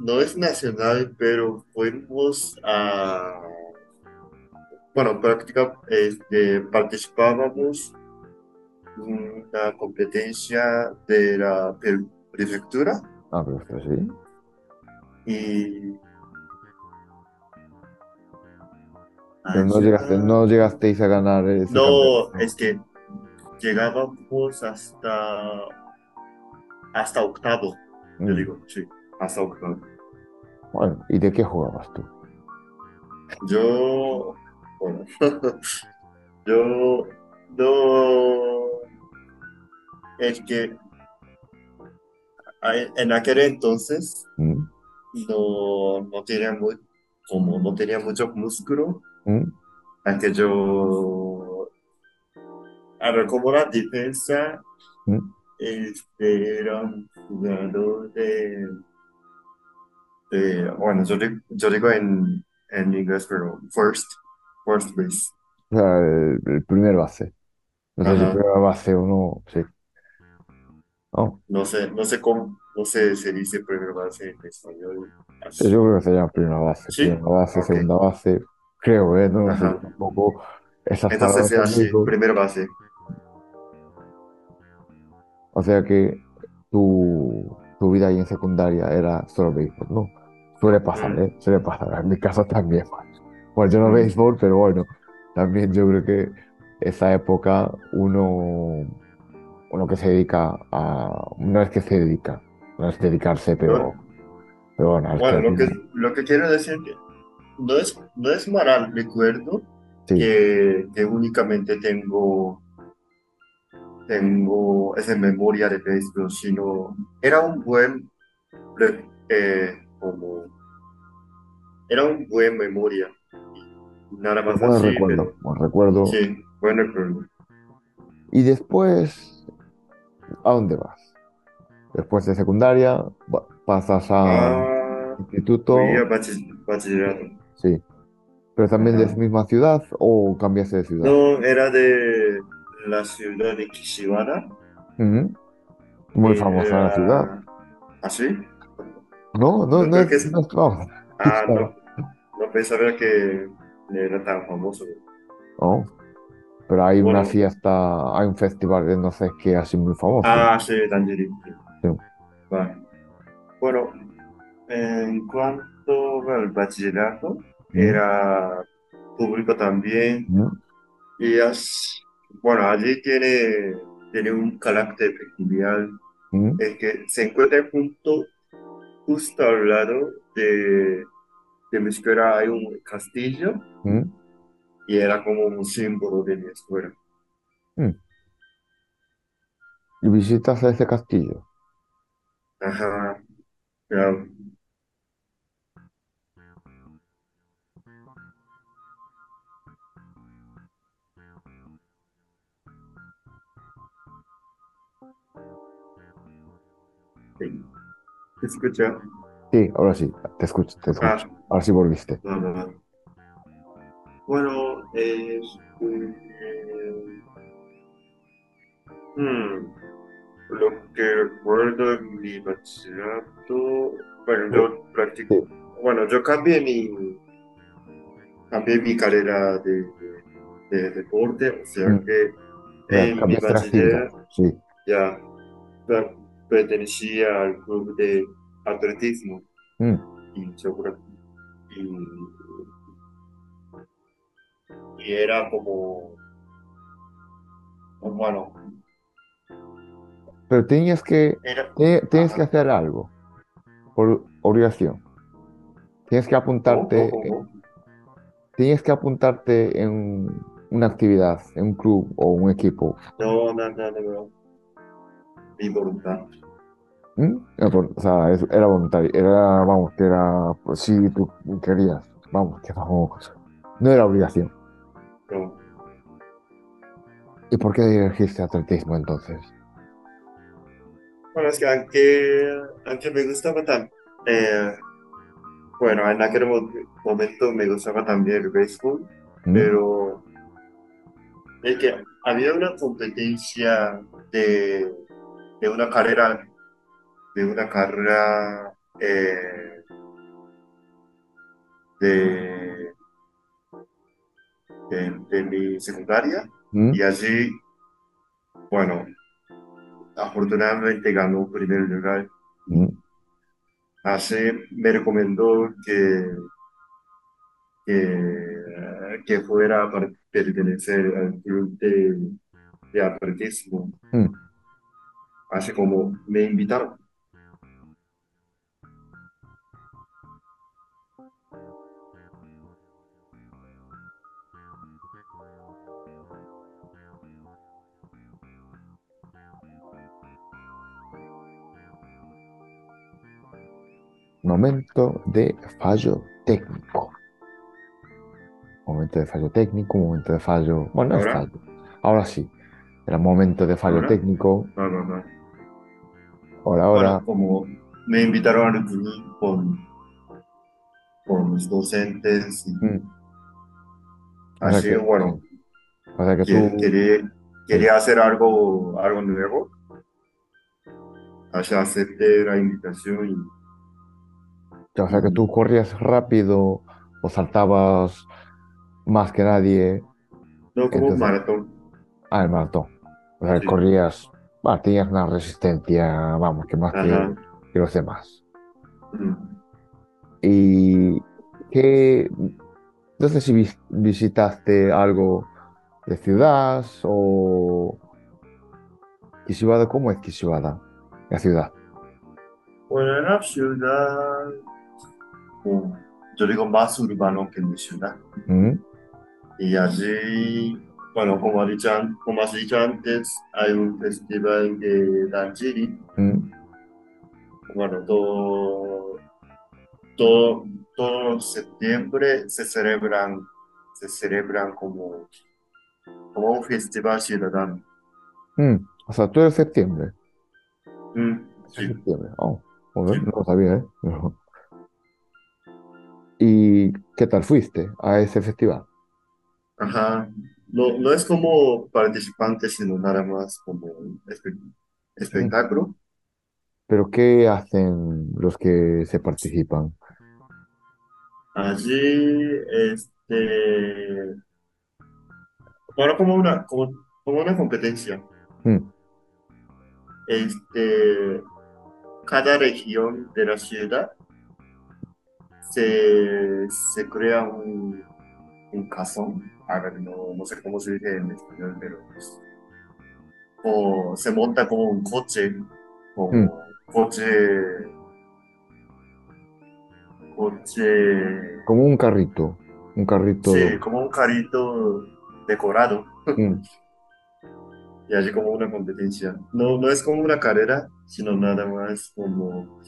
no es nacional, pero fuimos a, bueno, practica, este, participábamos en una competencia de la pre- prefectura Ah, pero sí. y Pero no llegaste, no llegasteis a ganar ese No, campeonato. es que llegábamos hasta, hasta octavo, yo Mm. digo, sí, hasta octavo. Bueno, ¿y de qué jugabas tú? Yo, bueno, <laughs> yo no, es que en aquel entonces Mm, no, no tenía muy, como no tenía mucho músculo, mm, aunque yo, a ver, como la defensa, mm. este, era un jugador de, de bueno, yo, yo digo en, en inglés, pero first, first base. O sea, el, el primer base. No sé si Ajá. primera base o no, sí. No, No sé, no sé cómo, no sé si se dice primera base en español. yo creo que se llama primera base. ¿Sí? Primera base, Ok. segunda base. Creo, ¿eh? No Ajá. tampoco. Esas Entonces sea así, primera base. O sea que tu, tu vida ahí en secundaria era solo béisbol, ¿no? Suele pasar, Mm. ¿eh? Suele pasar. En mi caso también. Bueno, yo no Mm. béisbol, pero bueno, también yo creo que esa época uno, uno que se dedica a... No es que se dedica, no es dedicarse, pero, pero bueno, es Bueno, lo que, lo que quiero decir que no es, no es mal recuerdo sí, que, que únicamente tengo, tengo esa memoria de béisbol, sino era un buen, eh, como, era un buen memoria. Nada más así, recuerdo, pero buen recuerdo. sí, buen recuerdo. Y después, ¿a dónde vas? Después de secundaria, pasas a Ah, instituto, fui a bachi- bachillerato. Sí. Pero también de esa misma ciudad o cambiaste de ciudad? No, era de la ciudad de Kishiwada. Ujú. Muy famosa la ciudad. ¿Ah, sí? No, no, No no creo es, que es- no es famosa. Ah, <laughs> Claro. no, no pensaba que era tan famoso. No. Pero hay una fiesta, hay un festival de no sé qué así muy famoso. Ah, sí, Tangerine. Sí. Vale. Bueno, en cuanto al bachillerato, era público también. Y es, bueno, allí tiene, tiene un carácter peculiar. Es que se encuentra junto, justo al lado de, de mi escuela hay un castillo y era como un símbolo de mi escuela. ¿Y visitas ese castillo? Ajá, claro. ¿Se escucha? Sí, ahora sí, te escucho, te Ah, escucho. Ahora sí volviste. no, no, no. Bueno, este, hmm, lo que recuerdo en mi bachillerato, bueno, yo practico, bueno, yo cambié mi, cambié mi carrera de, de, de deporte, o sea Mm. que en mi cambiaste la actividad. bachiller Sí. ya pertenecía al club de atletismo Mm. y creo- y, y era como, bueno, Pero tenías que, era, te- tienes que hacer algo por obligación. Tienes que apuntarte, ¿cómo, cómo? tienes que apuntarte en una actividad, en un club o un equipo. No, no, no, no, Mi voluntad. ¿Mm? Era O sea, era voluntario, era, vamos, que era, pues si tú querías, vamos, que vamos, no era obligación. No. ¿Y por qué elegiste atletismo entonces? Bueno, es que aunque, aunque me gustaba tan, eh, bueno, en aquel mo- momento me gustaba también el béisbol, ¿Mm? pero es que había una competencia de, de una carrera, de una carrera eh, de, de, de mi secundaria ¿Mm? y allí, bueno, afortunadamente ganó primer lugar. ¿Mm? Así me recomendó que, que, que fuera para pertenecer al club de, de atletismo. Mm. Así como me invitaron. Momento de fallo técnico. Momento de fallo técnico, momento de fallo. Bueno, ¿Ahora? fallo. Ahora sí. Era momento de fallo ¿Ahora? técnico. No, no, no. Ahora, ahora. Bueno, como me invitaron al club con, con los docentes, y Mm. Así, que- bueno, O sea que tú. quería, quería hacer algo, algo nuevo. Así acepté la invitación y O sea que tú corrías rápido o saltabas más que nadie. no como Entonces- maratón. Ah, el maratón. O sea Sí. corrías. Ah, tenías una resistencia, vamos, que más que, los demás. Mm. Y que no sé si vis- visitaste algo de ciudad o Kishiwada, ¿cómo es Kishiwada? La ciudad. Bueno, en la ciudad, como yo digo más urbano que mi ciudad. ¿Mm? Y allí, bueno, como, ha dicho, an- como has dicho antes, hay un festival de Danjiri. ¿Mm? Bueno, todo, todo, todo septiembre se celebran, se celebran como, como un festival ciudadano. ¿Mm? O sea, tú eres septiembre. Mm, sí. Septiembre. Oh, Sí. no lo sabía, ¿eh? <laughs> ¿Y qué tal fuiste a ese festival? Ajá. No, no es como participante, sino nada más como un espe- espectáculo. ¿Pero qué hacen los que se participan? Allí, este, bueno, como una, como, como una competencia. ¿Mm? Este, cada región de la ciudad se, se crea un, un casón. A ver, no, no sé cómo se dice en español, pero pues, o se monta como un coche, como Mm. coche, coche, Como un carrito. Un carrito. sí, como un carrito decorado. ¿Mm? <laughs> Y allí como una competencia. No, no es como una carrera, sino nada más como...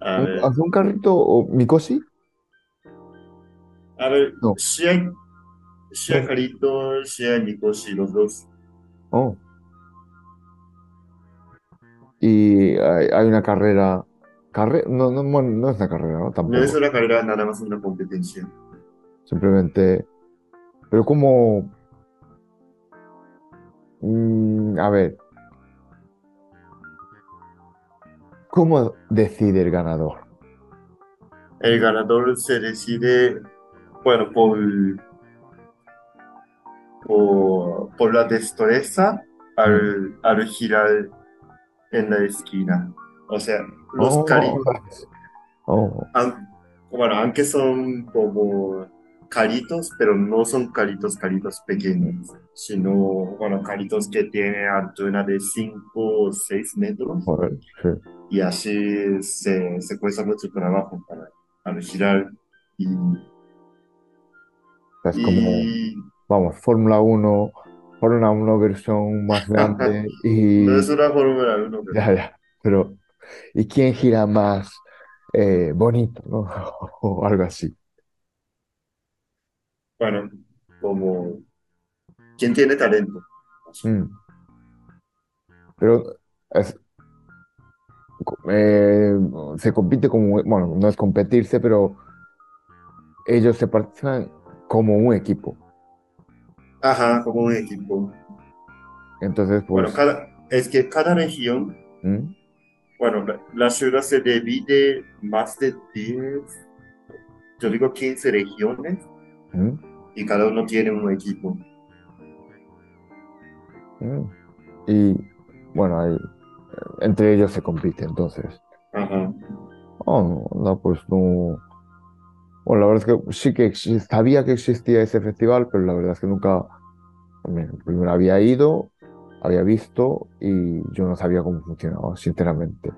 A ¿Un, ver, hace un carrito o Mikoshi? A ver, No. si hay, si hay carritos, si hay mikoshi, los dos. Oh. Y hay, hay una carrera. Carre... No, no, bueno, no es una carrera, ¿no? No Tampoco. es una carrera, nada más una competencia. Simplemente. Pero como. Mm, a ver. ¿Cómo decide el ganador? El ganador se decide, bueno, por, por, por la destreza al, al girar en la esquina. O sea, los Oh, caritos, oh, bueno, aunque son como caritos, pero no son caritos, caritos pequeños, sino, bueno, caritos que tienen altura de 5 o 6 metros. sí. Y así se, se cuesta mucho trabajo para, para girar. Y, Es como, y vamos, Fórmula 1, Fórmula 1 versión más grande <laughs> y... no es una Fórmula 1, pero Ya, ya, pero ¿y quién gira más eh, bonito, ¿no? <laughs> O algo así. bueno, como quien tiene talento. Mm. Pero es- eh, se compite como, bueno, no es competirse, pero ellos se participan como un equipo. Ajá, como un equipo. Entonces, Bueno, pues, cada, es que cada región, ¿mm? bueno, la, la ciudad se divide más de 10, yo digo 15 regiones, ¿Mm? y cada uno tiene un equipo. ¿Mm? Y bueno, ahí, entre ellos se compite, entonces. Ajá. Oh, no, pues no. Bueno, la verdad es que sí que sabía que existía ese festival, pero la verdad es que nunca, primero había ido, había visto y yo no sabía cómo funcionaba, sinceramente.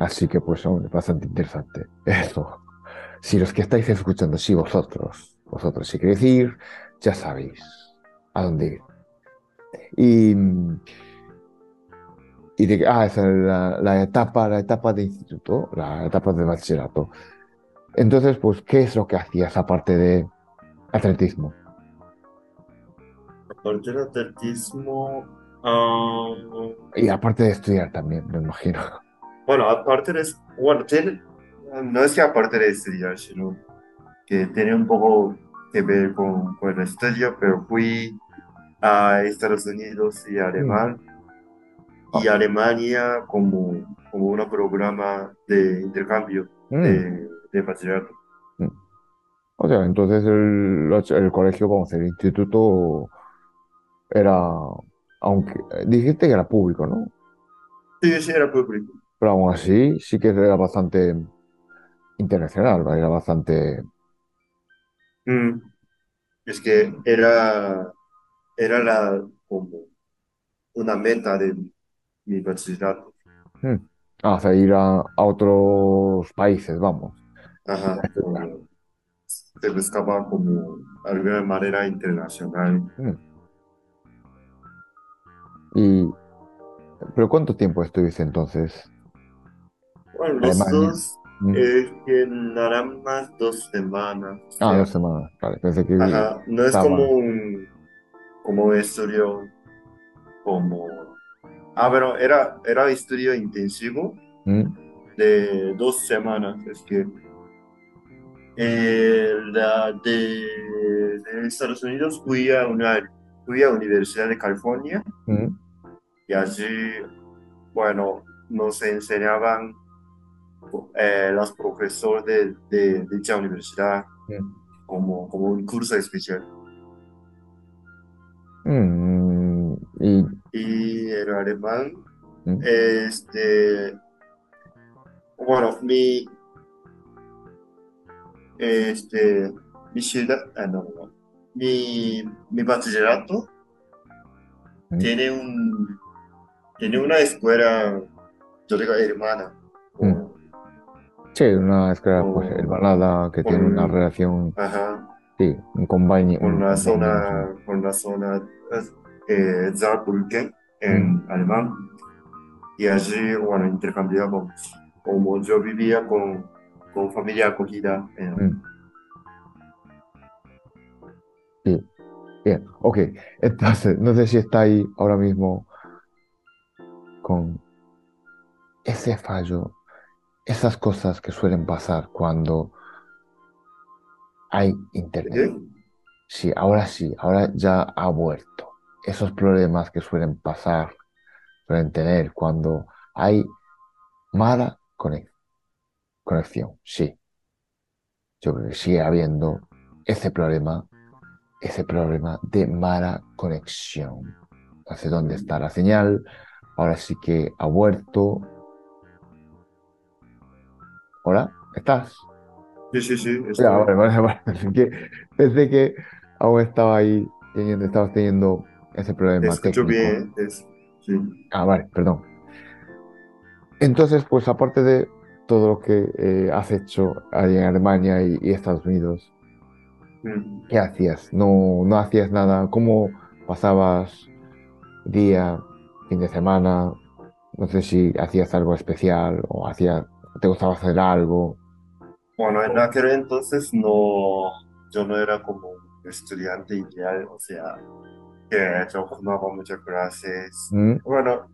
Así que pues, hombre, bastante interesante. <laughs> Eso. Si los que estáis escuchando, sí, vosotros, vosotros, si queréis ir, ya sabéis a dónde ir. Y, y de, ah, esa es la, la etapa, la etapa de instituto, la etapa de bachillerato. Entonces, pues, ¿qué es lo que hacías aparte de atletismo? Aparte del atletismo, ah, Y aparte de estudiar también, me imagino. bueno, aparte de, bueno, tiene, no es que aparte de estudiar, sino que tiene un poco que ver con, con el estudio, pero fui a Estados Unidos y a Alemania, y Alemania como, como un programa de intercambio Mm. de, de bachillerato. O sea, entonces el, el colegio, vamos, el instituto era, aunque dijiste que era público, ¿no? Sí, sí, era público. Pero aún así sí que era bastante internacional, era bastante... Mm. Es que era, era la, como una meta de mi bachillerato. mm, ah, o sea, ir a, a otros países, vamos. Ajá, como se buscaba como alguna manera internacional. Mm. Y, ¿pero cuánto tiempo estuviste entonces? Bueno, los Alemania. dos Mm. es que nada más dos semanas. Ah, sea, dos semanas, vale, pensé que Ajá, no es estaba- como un, como un estudio como... Ah, pero era, era estudio intensivo Mm, de dos semanas. Es que eh, la de, de Estados Unidos fui a una fui a Universidad de California mm, y allí, bueno, nos enseñaban eh, los profesores de, de dicha universidad mm. como, como un curso especial. Mm, y Y el alemán, este, bueno, mi, este, mi ciudad, ah, no, no, mi, mi bachillerato Mm. tiene un, tiene una escuela, yo digo hermana, sí, una escuela Oh. pues, hermanada que tiene una relación, ajá, sí, un convenio. con un zona, con la zona eh, Saarbrücken en alemán. Y allí, bueno, intercambiábamos. Como yo vivía con, con familia acogida en, Mm. Sí, bien, ok. Entonces, no sé si está ahí ahora mismo con ese fallo, esas cosas que suelen pasar cuando hay internet. Sí, ahora sí, ahora ya ha vuelto. Esos problemas que suelen pasar, suelen tener cuando hay mala conex- conexión. Sí, yo creo que sigue habiendo ese problema, ese problema de mala conexión. No sé dónde está la señal. Ahora sí que ha vuelto. Hola, ¿estás? Sí, sí, sí. Ya, vale, vale, <laughs> vale. Pensé que, pensé que aún estaba ahí teniendo, estabas teniendo ese problema escucho técnico. bien. es- sí. Ah, vale, perdón. Entonces, pues aparte de todo lo que eh, has hecho ahí en Alemania y, y Estados Unidos, Mm. ¿qué hacías? No, no hacías nada. ¿Cómo pasabas día, fin de semana? No sé si hacías algo especial o hacías, te gustaba hacer algo. Bueno, en aquel entonces no, yo no era como un estudiante ideal, o sea, que yo tomaba muchas clases. ¿Mm? Bueno,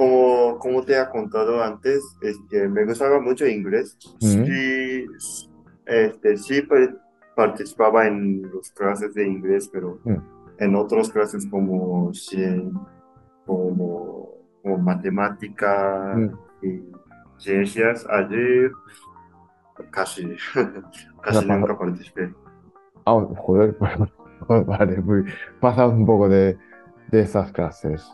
como, como te he contado antes, es que me gustaba mucho inglés. Mm. Sí, este, sí pa- participaba en las clases de inglés, pero Mm. en otras clases como, como, como matemática Mm. y ciencias, allí casi, <laughs> casi nunca participé. Ah, joder, <laughs> pues, vale, muy, pasabas un poco de, de esas clases.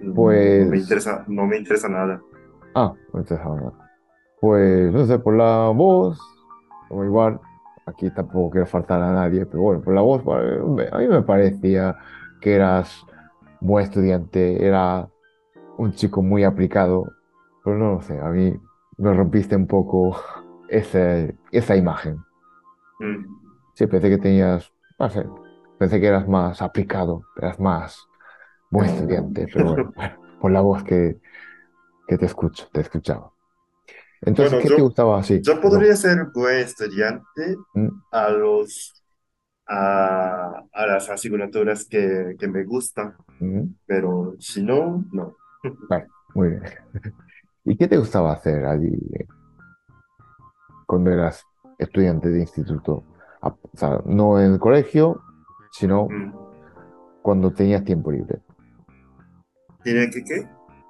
No- Pues- no me interesa, no me interesa nada. Ah, no te sabes nada. Pues no sé, por la voz como igual, aquí tampoco quiero faltar a nadie, pero bueno, por la voz, me- a mí me parecía que eras buen estudiante, era un chico muy aplicado, pero no lo sé, a mí me rompiste un poco <laughs> ese- esa imagen. Mm. Sí, pensé que tenías, no sé, pensé que eras más aplicado, eras más buen estudiante, pero <laughs> bueno, por la voz que, que te escucho, te escuchaba. Entonces, Bueno, ¿qué yo- te gustaba así? Yo podría ser buen estudiante Mm, a los a, a las asignaturas que, que me gustan, mm, pero si no, no. <laughs> Vale, muy bien. ¿Y qué te gustaba hacer allí eh, cuando eras estudiante de instituto? O sea, no en el colegio, sino Mm. cuando tenías tiempo libre. ¿Tiene que qué?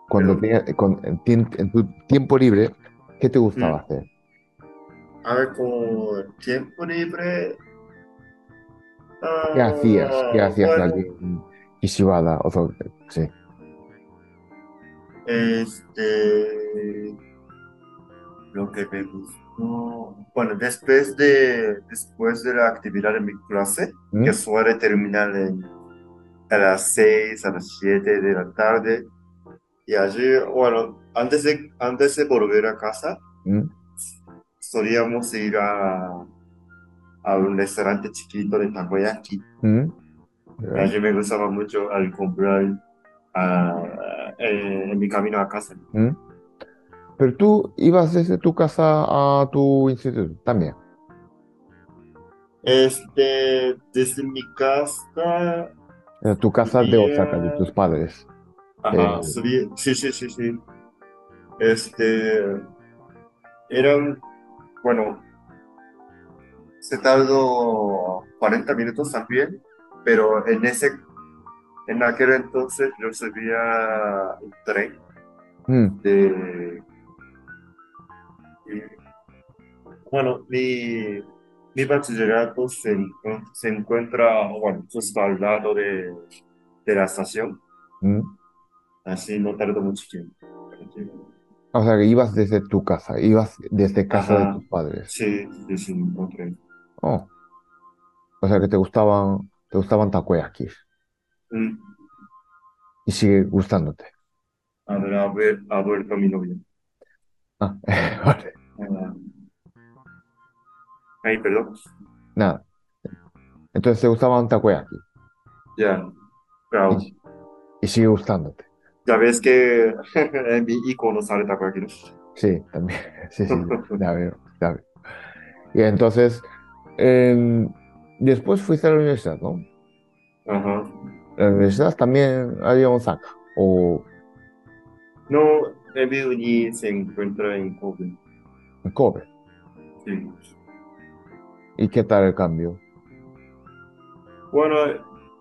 Cuando tenías, con- en, tu tiempo libre, ¿qué te gustaba Mm. hacer? A ver, como tiempo libre. ¿Qué hacías? ¿Qué ah, hacías bueno, allí en Ishibada? O sí. Este, lo que me gustó, bueno, después de, después de la actividad en mi clase, ¿Mm? que suele terminar en, a las 6, a las 7 de la tarde, y allí, bueno, antes de, antes de volver a casa, ¿Mm? solíamos ir a, a un restaurante chiquito de takoyaki. ¿Mm? Allí me gustaba mucho al comprar eh, en mi camino a casa. ¿Mm? Pero tú ibas desde tu casa a tu instituto también. Este, desde mi casa, A tu casa de Osaka, de tus padres. ajá, Eh. sí, sí, sí, sí. Este, eran, bueno, se tardó 40 minutos también, pero en ese, en aquel entonces yo subía un tren Mm, de, y, bueno, mi, mi bachillerato se, encon- se encuentra, bueno, justo al lado de, de la estación, mm. así no tardó mucho tiempo. O sea, que ibas desde tu casa, ibas desde casa de Ajá. tus padres. Sí, sí, sí, tren. Oh. O sea, que te gustaban, te gustaban takoyakis Mm, y sigue gustándote. A ver, a ver, ha vuelto mi novia. Ah, <laughs> vale. Ah, Ay, perdón. Nada. Entonces te gustaban takoyaki Ya, claro. y, y sigue gustándote. Ya ves que <laughs> en mi icono sale ¿no? Sí, también. <laughs> Sí, sí, <laughs> ya veo, ya veo. Y entonces, después fuiste a la universidad, ¿no? Ajá. La universidad también había Osaka. O No, uni se encuentra en Kobe. en Kobe. Sí. ¿Y qué tal el cambio? Bueno,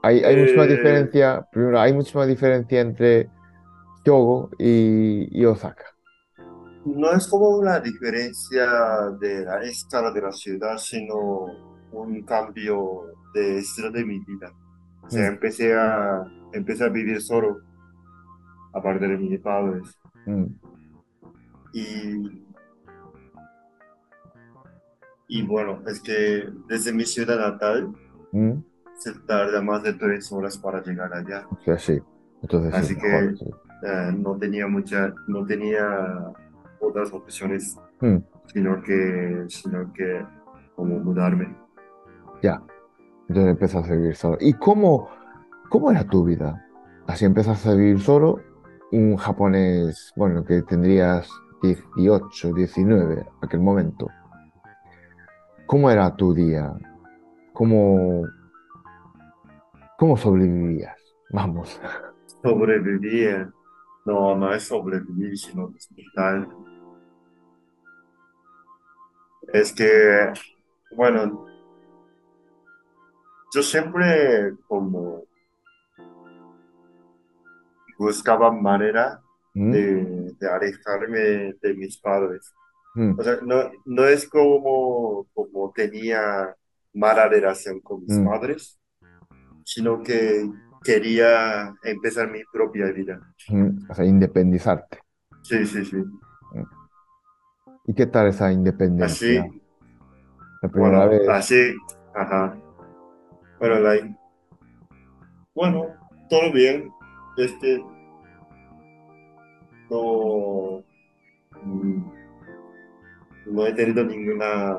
Hay, hay muchísima Eh, diferencia, primero, hay muchísima diferencia entre Hyogo y, y Osaka. no es como una diferencia de la escala de la ciudad, sino un cambio de estilo de mi vida. O sea, Mm. empecé a, empecé a vivir solo, aparte de mis padres. Mm, Y, y bueno, es que desde mi ciudad natal mm, se tarda más de tres horas para llegar allá. o sea, sí. Entonces sí, Así mejor, que- sí. Eh, no tenía mucha, no tenía otras opciones, Mm, sino que, sino que como mudarme. ya. Entonces empezaste a vivir solo. ¿Y cómo, cómo era tu vida? Así empezaste a vivir solo, un japonés, bueno, que tendrías 18, 19 en aquel momento. ¿Cómo era tu día? ¿Cómo, cómo sobrevivías? Vamos. <laughs> Sobrevivir, no, no es sobrevivir, sino disfrutar. Es que, bueno, yo siempre como buscaba manera Mm, de, de alejarme de mis padres. Mm, O sea, no, no es como, como tenía mala relación con mis Mm. padres, sino que quería empezar mi propia vida. mm, o sea, independizarte. Sí, sí, sí. ¿Y qué tal esa Así, independencia? La primera Bueno, vez. así, ajá. Bueno, bueno, todo bien. Este, no, mm, no he tenido ninguna,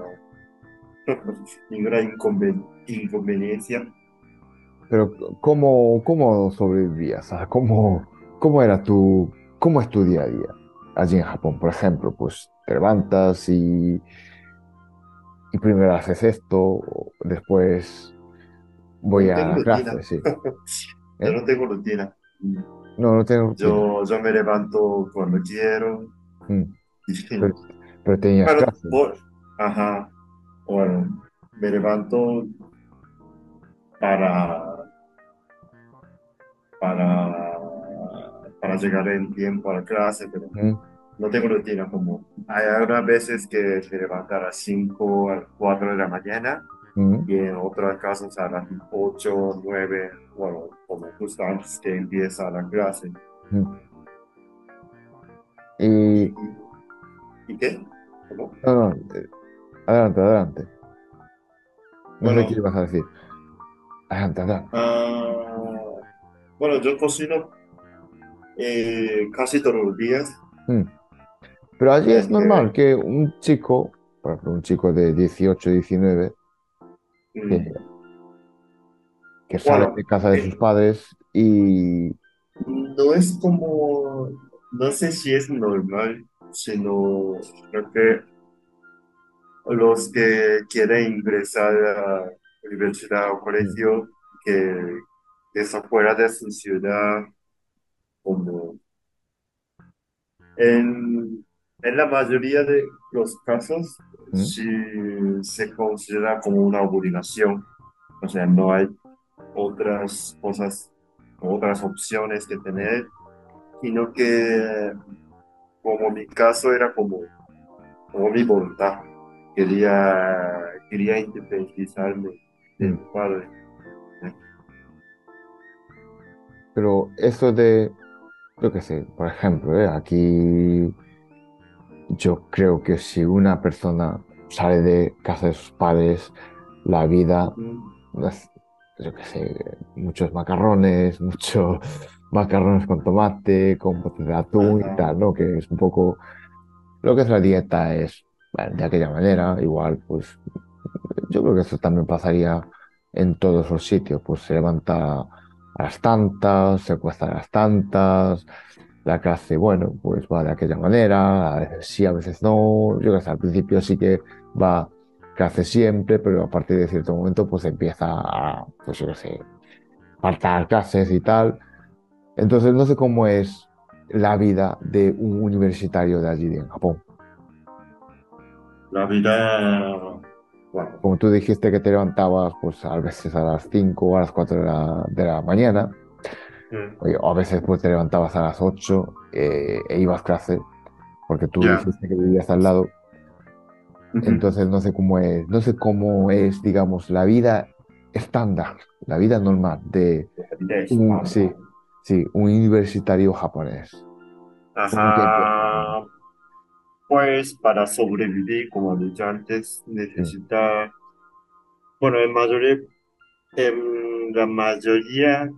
ninguna inconven- inconveniencia. Pero ¿cómo, cómo sobrevivías? ¿cómo, cómo era tu, cómo es tu día a día allí en Japón? Por ejemplo, pues te levantas y, y primero haces esto, después voy No a tengo la rutina. clase, sí. <laughs> Yo ¿Eh? no tengo rutina. No, no tengo rutina. Yo, yo me levanto cuando quiero. Mm, <laughs> y- Pero, pero tenías por- ajá. Bueno, me levanto para, para, para llegar en tiempo a la clase, pero Mm, no tengo rutina como hay algunas veces que se levanta a las 5 a las 4 de la mañana mm, y en otros casos a las 8 9 bueno, como justo antes que empieza la clase. mm. Y, ¿Y, y qué? No, no, eh, adelante, adelante. No sé qué ibas a decir. Adelante, adelante. Ah, bueno, yo cocino eh, casi todos los días. Mm. Pero allí es Este- normal que un chico, por ejemplo, un chico de 18, 19, Mm, que, que sale Bueno, de casa de eh, sus padres y... No es como, no sé si es normal, sino creo que los que quieren ingresar a universidad o colegio que, que son fuera de su ciudad, como en, en la mayoría de los casos, ¿Mm? sí se considera como una obligación. O sea, no hay otras cosas, otras opciones que tener, sino que como mi caso era como, como mi voluntad. Quería, quería independizarme de mi padre. Pero eso de, yo qué sé, por ejemplo, ¿eh? aquí yo creo que si una persona sale de casa de sus padres, la vida, Mm, yo qué sé, muchos macarrones, <laughs> muchos macarrones con tomate, con pote de atún y tal, ¿no? Que es un poco lo que es la dieta es bueno, de aquella manera, igual, pues yo creo que eso también pasaría en todos los sitios, pues se levanta a las tantas, se acuesta a las tantas, la clase, bueno, pues va de aquella manera, a veces sí, a veces no, yo qué sé, al principio sí que va clase siempre, pero a partir de cierto momento pues empieza a, pues yo qué sé, faltar clases y tal. Entonces no sé cómo es la vida de un universitario de allí, en Japón. La vida, bueno, Como tú dijiste que te levantabas pues a veces a las 5 o a las 4 de la, de la mañana, mm, o a veces pues te levantabas a las 8 eh, e ibas a clase, porque tú dijiste que vivías al lado. Entonces no sé cómo es, no sé cómo es, digamos, la vida estándar, la vida normal de es un, sí, sí, un universitario japonés. Ajá. Pues para sobrevivir, como he dicho antes, necesita, bueno, en mayoría, en la mayoría,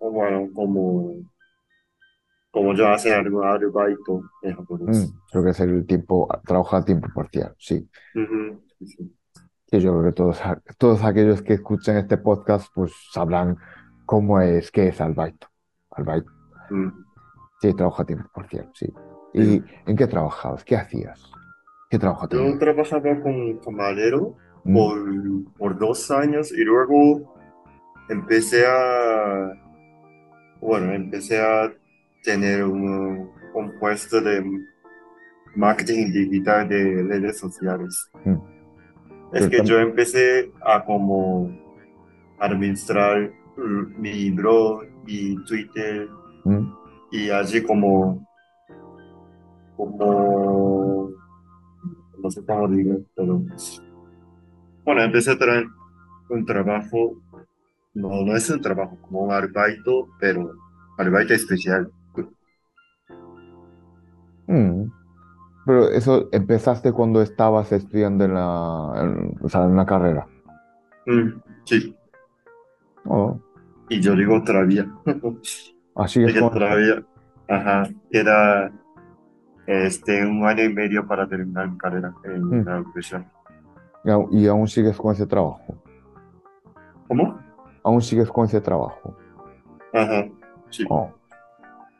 bueno, como, como yo hace algo arbaito en Mm, japonés. creo que es el tiempo, trabajar a tiempo parcial, sí. Sí. Que yo creo que todos, todos aquellos que escuchan este podcast pues sabrán cómo es, qué es albaito. Albaito, Mm. sí, trabajo a tiempo parcial, sí. ¿Y en qué trabajabas? ¿Qué hacías? ¿Qué trabajo Yo tenías? trabajaba con camarero Mm, por, por dos años y luego empecé a, bueno, empecé a tener un, un puesto de marketing digital de redes sociales. mm, Es que yo empecé a como administrar mi blog y Twitter mm, y allí como, como, no sé cómo digo, pero bueno, empecé a tener un trabajo, no, no es un trabajo, como un arbaito, pero arbaito especial. mm. Pero eso empezaste cuando estabas estudiando en la, en- o sea, en una carrera. Mm, sí, Oh, y yo digo todavía. así es con... todavía, ajá, queda este, un año y medio para terminar mi carrera en Mm. la universidad. Y aún, sigues con ese trabajo. ¿Cómo? Aún sigues con ese trabajo. Ajá, sí. Oh,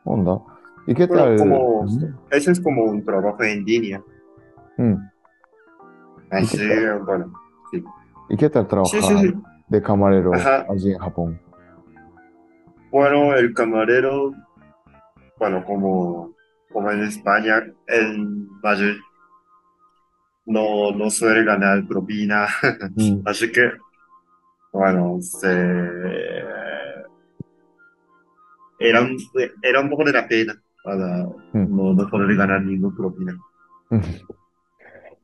onda. ¿Y qué Bueno, tal? como, Mm, ese es como un trabajo en línea. mm. Así, bueno, sí. ¿Y qué tal Sí, trabajar sí, sí. de camarero Ajá. allí en Japón? Bueno, el camarero, bueno, como, como en España, el mayor no, no suele ganar propina. <laughs> Mm, Así que, bueno, se, era un, era un poco de la pena para Mm. no, no poder ganar ningún propina. <laughs>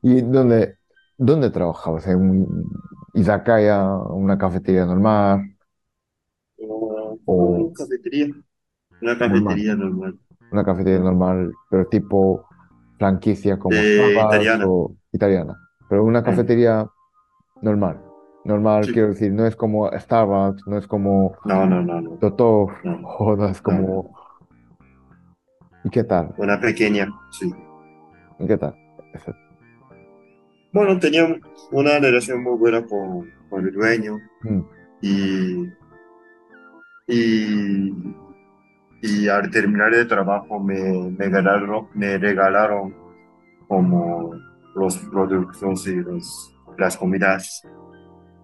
¿Y dónde, dónde trabajabas? ¿En un izakaya, una cafetería normal? O una cafetería, una normal. cafetería normal, Una cafetería normal, pero tipo franquicia como de italiana. o italiana. Pero una Mm, cafetería normal. Normal, Sí. quiero decir, no es como Starbucks, no es como No, no, no, no, Doctor, <laughs> o no es como... ¿Y qué tal? una pequeña, sí. ¿Y qué tal? Bueno, tenía una relación muy buena con, con el dueño Mm, y, y, y al terminar el trabajo me, me regalaron, me regalaron como los productos y los, las comidas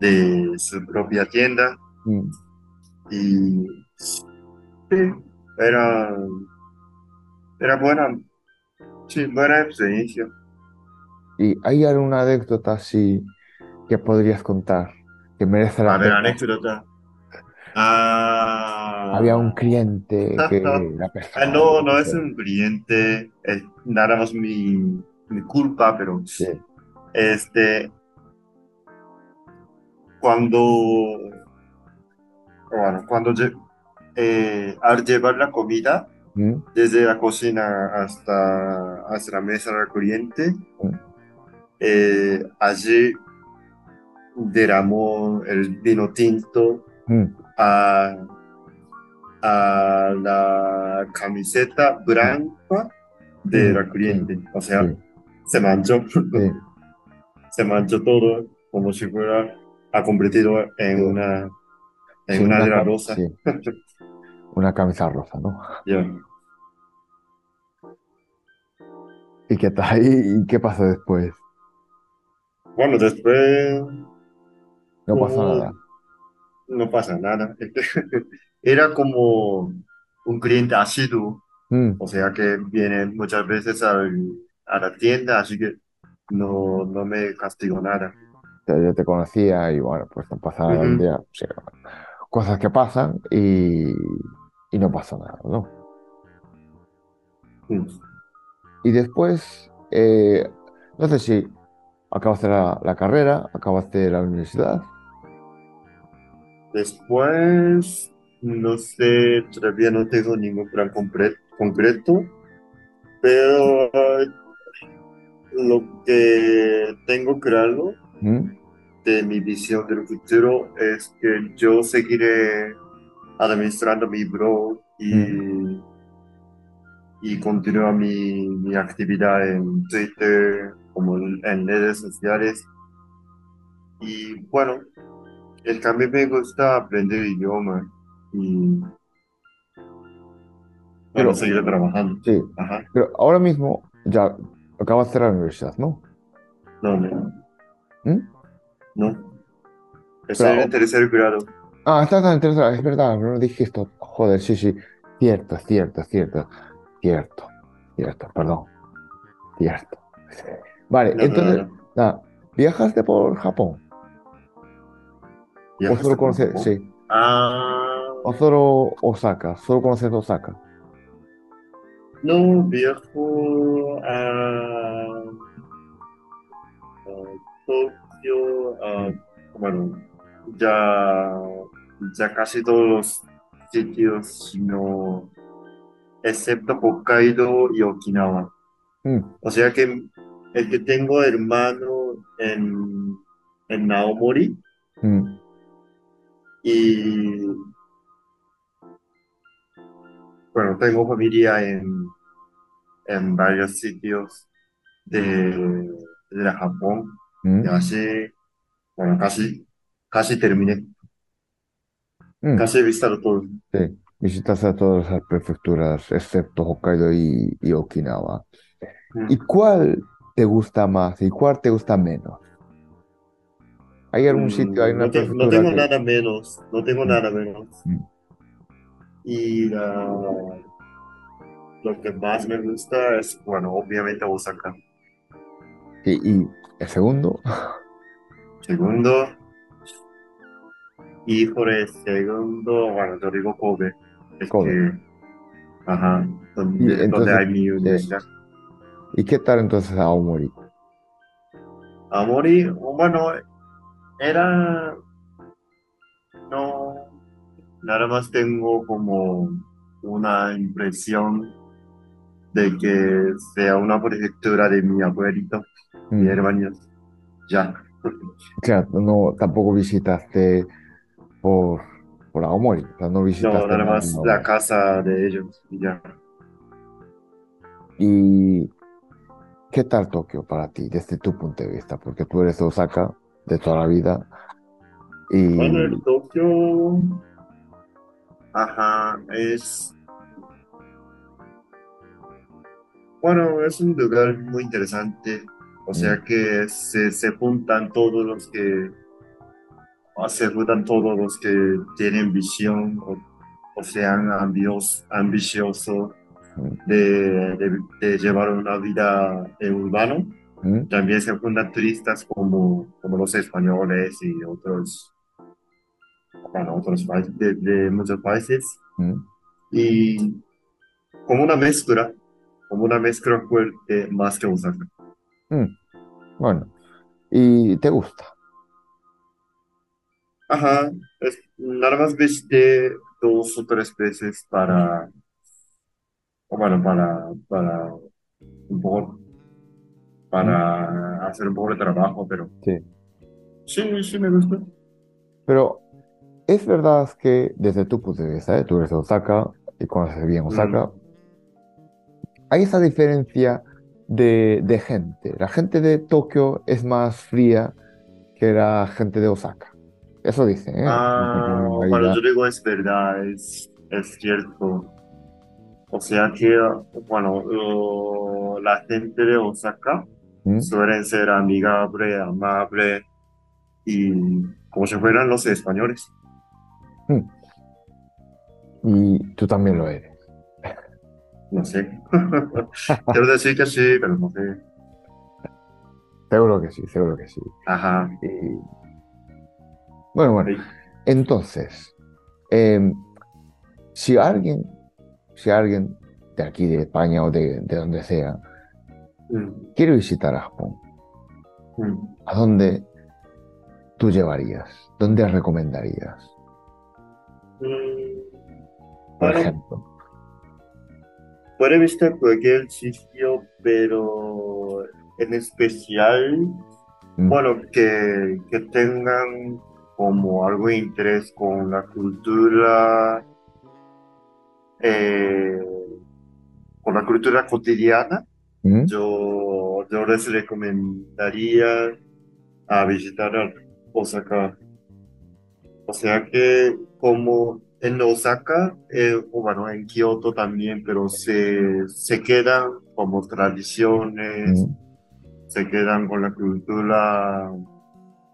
de su propia tienda mm. y sí, era, era buena, sí, buena experiencia. ¿Y hay alguna anécdota así que podrías contar que merece la A ver, pena? Anécdota. Había un Ah, cliente que <laughs> Ah, no, no es un cliente, es nada más mi, mi culpa, pero Sí. este, cuando, bueno, cuando eh, al llevar la comida ¿Mm? desde la cocina hasta, hasta la mesa del cliente, Mm. eh, allí derramó el vino tinto Mm. A, a la camiseta blanca de la cliente. O sea, sí, se manchó, sí, <laughs> se manchó todo como si fuera ha convertido en sí. una, en una una, de las rosas. <laughs> una camisa rosa, ¿no? Ya. ¿Y qué tal? ¿Y, qué pasó después? Bueno, después No pasó nada. No pasa nada. <laughs> Era como un cliente asiduo, Mm, o sea que viene muchas veces al- a la tienda, así que no, no me castigó nada. ya yo te conocía y bueno, pues no pasa nada un Ujú. día. cosas que pasan y, y no pasa nada, ¿no? Mm. Y después, eh, no sé si acabaste la, la carrera, acabaste la universidad. Después, no sé, todavía no tengo ningún plan concreto, pero lo que tengo claro Mm, de mi visión del futuro es que yo seguiré administrando mi blog mm, y, y continuar mi, mi actividad en Twitter, como en en redes sociales. Y bueno, el cambio me gusta aprender idiomas y Pero, seguir trabajando. sí, Ajá, pero ahora mismo ya acabaste la universidad, ¿no? no, no, ¿Mm? no. Estoy en el tercer grado. ah, estás tan interesado, es verdad, no dije esto. Joder, sí, sí, cierto, cierto, cierto, cierto, cierto, perdón, cierto. Vale, No, no, entonces, no. nada, ¿viajaste por Japón? ¿O ¿Viajaste solo conoces, sí, Ah, o solo Osaka, solo conoces Osaka? no, viajo a, a Tokio, a, bueno, ya, ya casi todos los sitios, no, excepto Hokkaido y Okinawa. Mm, O sea que el que tengo hermano en, en Naomori mm, y bueno, tengo familia en, en varios sitios de, de Japón. mm, Y así, bueno, casi, casi terminé. mm. Casi he visitado todo. Sí, visitas a todas las prefecturas excepto Hokkaido y, y Okinawa. ¿Y cuál te gusta más y cuál te gusta menos? ¿Hay algún sitio, hay Mm, una no, te- no tengo que... nada menos, no tengo Mm, nada menos. mm. Y la- lo que más me gusta es, bueno, obviamente Osaka. Y, y el segundo, Segundo, y por el segundo, bueno, yo digo Kobe. Es Kobe. que, ajá, Y donde entonces, hay mi sí. universidad. ¿Y qué tal entonces Aomori? Amori, bueno, era, no, nada más tengo como una impresión de que sea una prefectura de mi abuelito y Mm, hermanos. Ya. Claro, no, tampoco visitaste por, por Aomori, o sea, no No, visitaste nada nada más la casa de ellos y ya. ¿Y qué tal Tokio para ti, desde tu punto de vista? Porque tú eres de Osaka de toda la vida Bueno, y... el Tokio, ajá, es, bueno, es un lugar muy interesante. O Mm, sea que se, se juntan todos los que, se juntan todos los que tienen visión o, o sean ambios, ambiciosos mm, de, de, de llevar una vida en urbano. Mm, También se juntan turistas como, como los españoles y otros, bueno, otros países, de, de muchos países. mm. Y como una mezcla, como una mezcla fuerte más que Osaka. Mm, Bueno, ¿y te gusta? Ajá, es, nada más visité dos o tres veces para, bueno, para, para un poco, para hacer un poco de trabajo, pero Sí. sí, sí me gusta. Pero es verdad que desde tu punto de vista, ¿eh? Tú eres de Osaka y conoces bien Osaka, Mm. hay esa diferencia de, de gente. La gente de Tokio es más fría que la gente de Osaka. Eso dicen, ¿eh? Ah, No cuando yo digo es verdad, es, es cierto. O sea que, bueno, lo- la gente de Osaka ¿Mm? suelen ser amigable, amable y como si fueran los españoles. Mm. Y tú también lo eres. No sé. <laughs> Quiero decir que sí, pero no sé. Seguro que sí, seguro que sí. Ajá. Y... Bueno, bueno. Sí. Entonces, em, si alguien, si alguien de aquí, de España o de, de donde sea, Mm, quiere visitar a Japón, mm. ¿a dónde tú llevarías? ¿Dónde recomendarías? Mm, Por Bueno, ejemplo. puede visitar cualquier sitio, pero en especial, bueno, que, que tengan como algo de interés con la cultura, eh, con la cultura cotidiana. Mm, Yo, yo les recomendaría a visitar a Osaka. O sea que como en Osaka, eh, o bueno, en Kioto también, pero se, se quedan como tradiciones, mm, se quedan con la cultura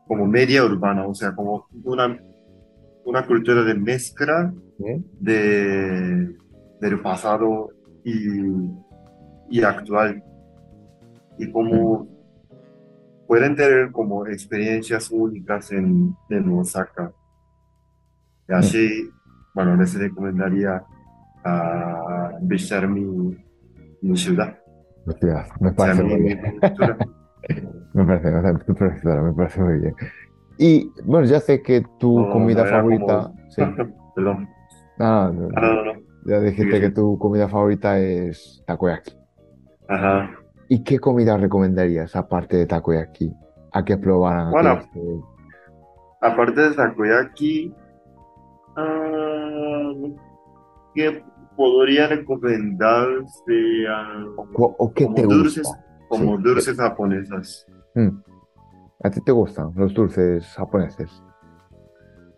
como media urbana, o sea, como una, una cultura de mezcla mm, de, del pasado y, y actual. Y como pueden tener como experiencias únicas en, en Osaka. Y así, bueno, les recomendaría a visitar mi, mi ciudad, Hostia, me o sea, parece muy mi bien. <laughs> Me parece, me parece, muy bien. Y bueno, ya sé que tu No, comida favorita, como... <laughs> sí. Perdón. Ah, no, Ah, no. no, no. Ya dijiste Sigue, que tu comida favorita es takoyaki. Ajá. ¿Y qué comida recomendarías aparte de takoyaki? A que probaran Bueno, que- aparte de takoyaki, ah, ¿qué podría recomendar sean o, qué como te dulces, gusta? como Sí. dulces japonesas? Mm. ¿A ti te gustan los dulces japoneses?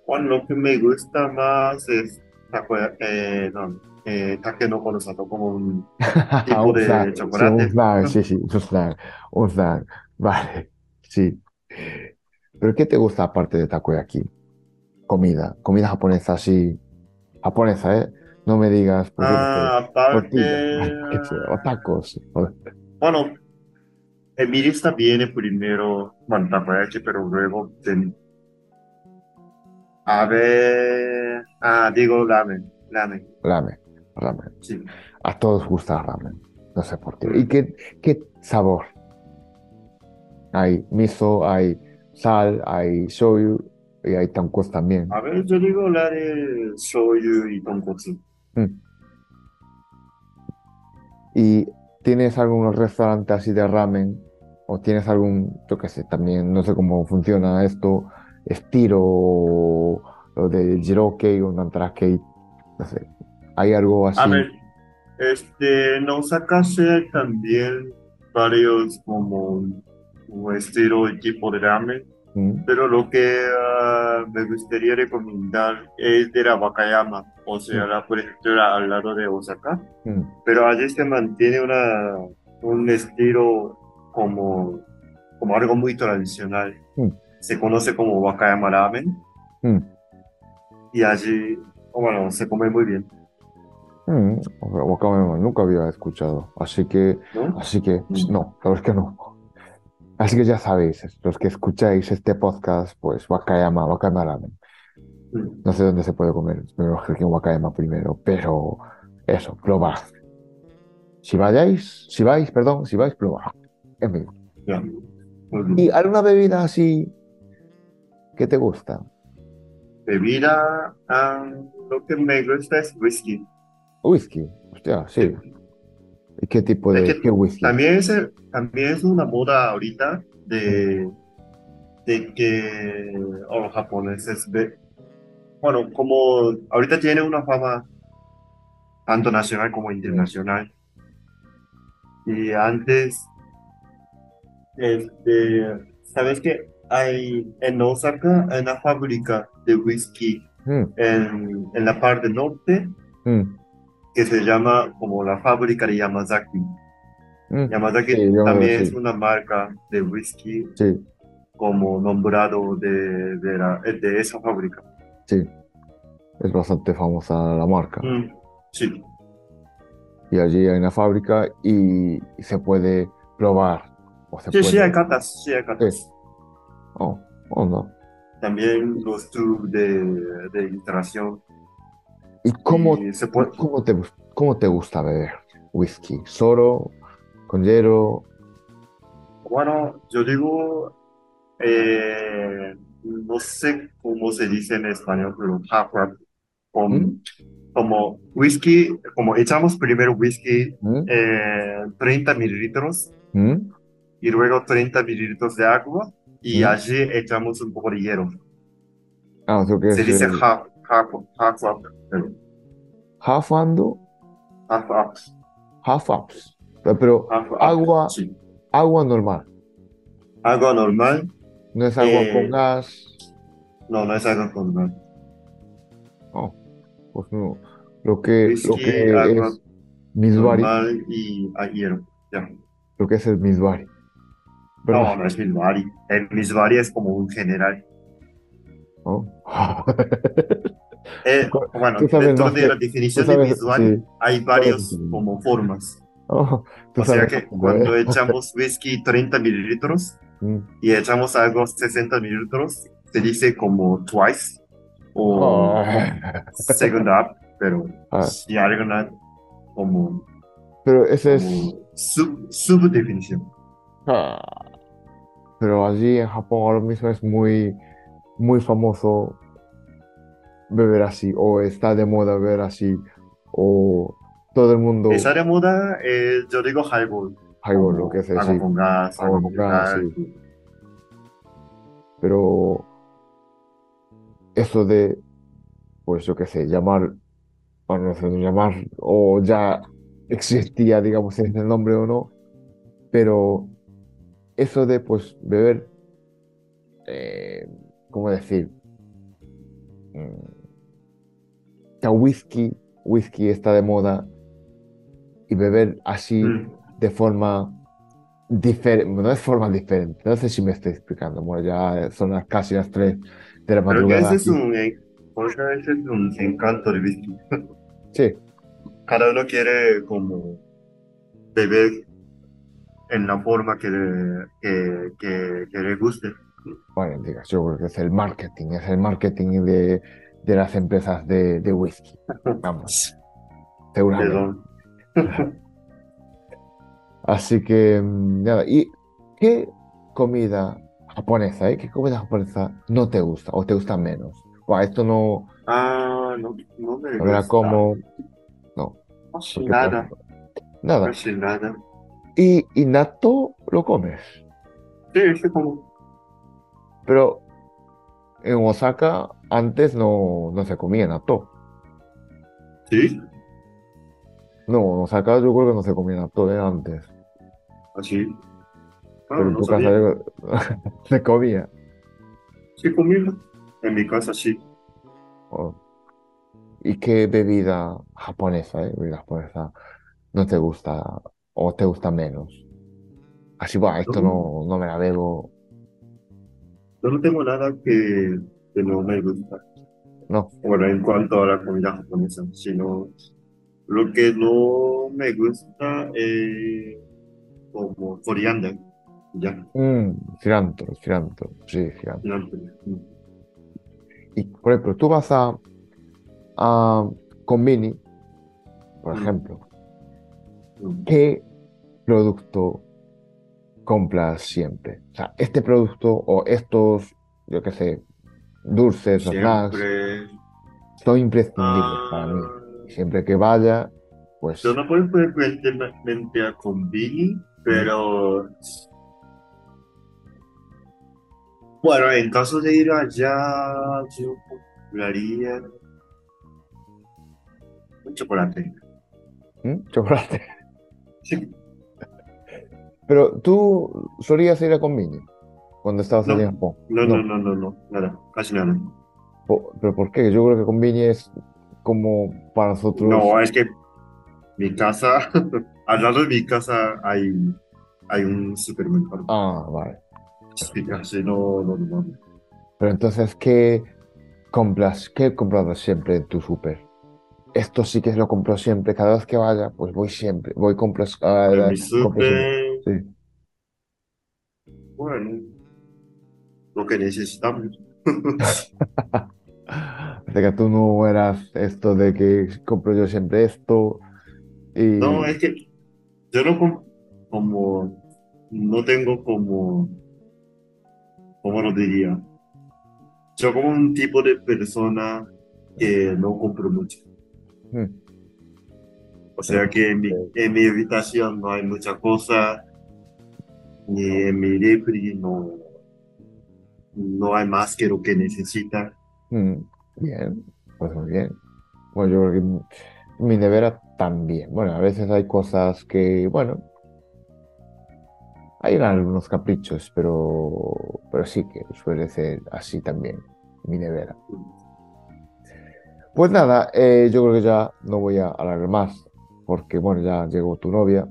Bueno, lo que me gusta más es takoyaki, eh, no, eh, takenoko no sato, como un <laughs> tipo Un de snack, sí, un chocolate. snack, sí, sí, un snack, un snack, <laughs> vale, sí. ¿Pero qué te gusta aparte de takoyaki? Comida, comida japonesa, sí, japonesa, ¿eh? No me digas, pues, Ah, aparte, <laughs> o tacos. bueno, en mi lista viene primero, bueno, takoyaki, pero luego, ten- a ver, ah, digo ramen, ramen, Ramen, ramen. sí. A todos gusta ramen, no sé por qué. ¿Y qué, qué sabor? Hay miso, hay sal, hay shoyu y hay tankos también. A ver, yo digo la de shoyu y tonkotsu. Mm. ¿Y tienes algún restaurante así de ramen? ¿O tienes algún, yo qué sé, también no sé cómo funciona esto, estilo o lo de Jirokei o Nantarakei? No sé. ¿Hay algo así? A ver, este, en Osaka sí hay también varios como un estilo y tipo de ramen, Mm, pero lo que ah, me gustaría recomendar es de la Wakayama, o sea, Mm. la prefectura al lado de Osaka, mm, pero allí se mantiene una, un estilo como, como algo muy tradicional. Mm. Se conoce como Wakayama Ramen mm, y allí, bueno, se come muy bien, mm. Wakame nunca había escuchado. Así que, ¿no? así que, Mm. no, la verdad es que no. Así que ya sabéis, los que escucháis este podcast, pues Wakayama, Wakayama Ramen. Mm. No sé dónde se puede comer, me imagino que en Wakayama primero, pero eso, probad. Si vayáis, si vais, perdón, si vais, probad. En. ¿Y alguna bebida así que te gusta? Bebida, ah, lo que me gusta es whisky. Whisky, hostia, sí. ¿Y qué tipo de Es que qué whisky? También es, también es una moda ahorita de, de que oh, los japoneses ve, bueno, como ahorita tiene una fama tanto nacional como internacional. Y antes, este, ¿sabes qué? Hay en Osaka una fábrica de whisky Mm, en, en la parte norte mm, que se llama como la fábrica de Yamazaki. mm. Yamazaki Sí, también sí. es una marca de whisky Sí, como nombrado de, de, la- de esa fábrica. sí. Es bastante famosa la marca. Mm, sí, Y allí hay una fábrica y, se puede probar. O se sí, sí puede. hay catas, sí hay catas. Oh, oh, no. También los tours de, de instalación. ¿Y cómo, Y se puede, cómo te, gus- cómo te gusta beber whisky? ¿Solo? ¿Con hielo? bueno, yo digo, eh, no sé cómo se dice en español, pero half con- ¿Mm? como whisky, como echamos primero whisky ¿Mm? eh, 30 mililitros ¿Mm? y luego 30 mililitros de agua y ¿Mm? allí echamos un poco de hielo. Ah, o sea que Se dice half, half, half up, pero half ando, half up, half ups. Pero half up, agua, sí. agua normal. Agua normal, No es agua Eh, con gas. no, no es agua normal. Oh, pues no. Lo que, lo Whisky, que agua es Misbari, normal y a hielo. Ya. lo que es el Misbari. No, ¿Verdad? no es Misbari. El Misbari es como un general. Oh. <laughs> Eh, bueno, dentro de que- la definición de sí. hay varios sí. como formas. <laughs> Oh, O sea que cuando echamos whisky 30 mililitros <laughs> Mm. y echamos algo 60 mililitros, se dice como twice o Oh. <laughs> second up, pero Ah. si hay una como, Pero ese es. sub, subdefinición. Ah. Pero allí en Japón ahora mismo es muy, muy famoso beber así, o está de moda beber así, o todo el mundo. Esa de moda, eh, yo digo highball. highball, lo que sea, agua sí. con gas, Agua con gas, mineral. Pero eso de, pues yo qué sé, llamar, bueno, no sé, llamar, o ya existía, digamos, es el nombre o no, pero eso de, pues, beber, eh, ¿cómo decir? Mm, que whisky, whisky está de moda y beber así Mm. de forma diferente, no es forma diferente, no sé si me estoy explicando, bueno, ya son las, casi las 3 de la Creo que madrugada ese es un, eh, ese es un encanto del whisky. <laughs> Sí, Cada uno quiere como beber en la forma que le, que, que, que le guste. bueno, digas, yo creo que es el marketing, es el marketing de, de las empresas de, de whisky, <laughs> vamos, seguramente. Perdón. <laughs> Así que, mm, nada, ¿y qué comida japonesa, eh? ¿Qué comida japonesa no te gusta o te gusta menos? Buah, esto no, Ah, no, no me gusta. como, no, Casi nada, nada. casi nada. ¿Y, y natto lo comes? Sí, sí, como. Pero en Osaka antes no, no se comía natto. Sí, No, en Osaka yo creo que no se comía natto eh, antes. así. Ah, Pero en no tu casa sabía. <laughs> se comía. Sí, comida. En mi casa sí. Oh. ¿Y qué bebida japonesa, eh? Bebida japonesa no te gusta o te gusta menos? Así, bueno, esto no, no me la bebo. Yo no tengo nada que, que no me gusta. No. Bueno, en cuanto a la comida japonesa, sino lo que no me gusta es como coriander. Ya, Mm, cilantro, cilantro, sí, cilantro. no, Y, por ejemplo, tú vas a, a Convini, por Mm. ejemplo. ¿qué producto compras siempre? O sea, este producto o estos, yo qué sé, dulces snacks son imprescindibles para mí. Ah, Siempre que vaya, pues yo no voy frecuentemente a Convini, pero bueno, en caso de ir allá, yo compraría un chocolate. ¿Mm? chocolate. Sí, Pero tú solías ir a Convini cuando estabas No. allí en Japón. no, no, no, no, no, nada, casi nada. ¿Pero por qué? Yo creo que Convini es como para nosotros. No, es que mi casa, <laughs> al lado de mi casa hay, hay un supermercado. Ah, vale. Sí, casi no, no, no. Pero entonces, ¿qué compras? ¿Qué he comprado siempre en tu súper? Esto sí que lo compro siempre. Cada vez que vaya, pues voy siempre. Voy compras. ah, mi súper, Sí. bueno, lo que necesitamos. <laughs> Así que tú no eras esto de que compro yo siempre esto. Y No, es que yo no com- como, no tengo como, ¿cómo lo diría? Yo como un tipo de persona que no compro mucho. Mm. O sea que en mi, en mi habitación no hay mucha cosa, ni en mi refri no, no hay más que lo que necesita. Mm, Bien, pues muy bien. Bueno, yo creo que mi- nevera también. Bueno, a veces hay cosas que, bueno, hay algunos caprichos, pero, pero sí que suele ser así también, mi nevera. Pues nada, eh, yo creo que ya no voy a alargar más, porque bueno, ya llegó tu novia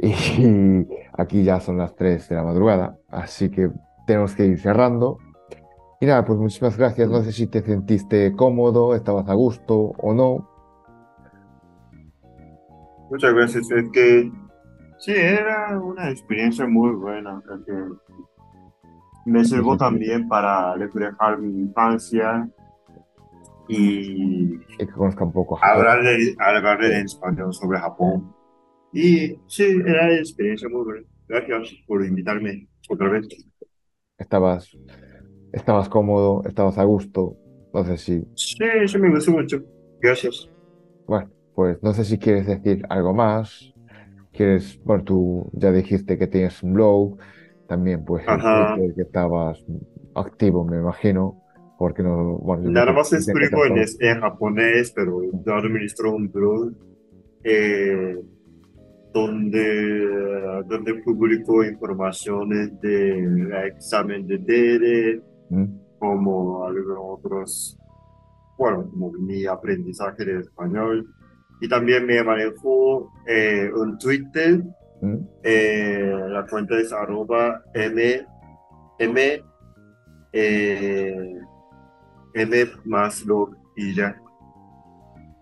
y <laughs> aquí ya son las 3 de la madrugada, así que tenemos que ir cerrando. Y nada, pues muchísimas gracias. No sé si te sentiste cómodo, estabas a gusto o no. Muchas gracias, es que sí, era una experiencia muy buena, creo que me sirvió también para reflejar mi infancia y que conozca un poco hablar, de- hablar en español sobre Japón. Y sí, era una experiencia muy buena. Gracias por invitarme otra vez. Estabas, estabas cómodo, estabas a gusto. No sé si, Sí, sí, me gustó mucho. Gracias. bueno, pues no sé si quieres decir algo más quieres, bueno, tú ya dijiste que tienes un blog, también pues que estabas activo, me imagino, porque no, bueno, Nada más escribo en, en japonés, pero yo administro un blog eh, donde, donde publico informaciones del examen de TED, ¿Mm? como algunos otros, bueno, como mi aprendizaje de español. Y también me manejo eh, un Twitter, ¿Mm? eh, la cuenta es arroba m, m, eh, m más log y ya.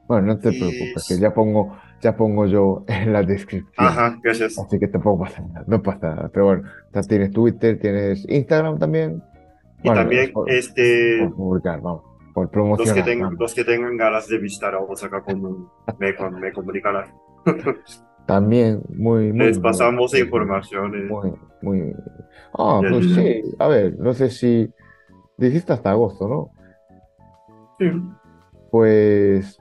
Bueno, no te Y preocupes, que ya pongo, ya pongo yo en la descripción. Ajá, gracias. Así que tampoco pasa nada, no pasa nada. Pero bueno, tienes Twitter, tienes Instagram también. Y Bueno, también por, este, por publicar, vamos, por los que, promocionar. tengan, los que tengan ganas de visitar a Osaka con, me, con- me comunicarán. <laughs> También muy, muy Les pasamos muy, informaciones. muy, muy. Ah, pues sí, a ver, no sé si dijiste hasta agosto, ¿no? Sí. Pues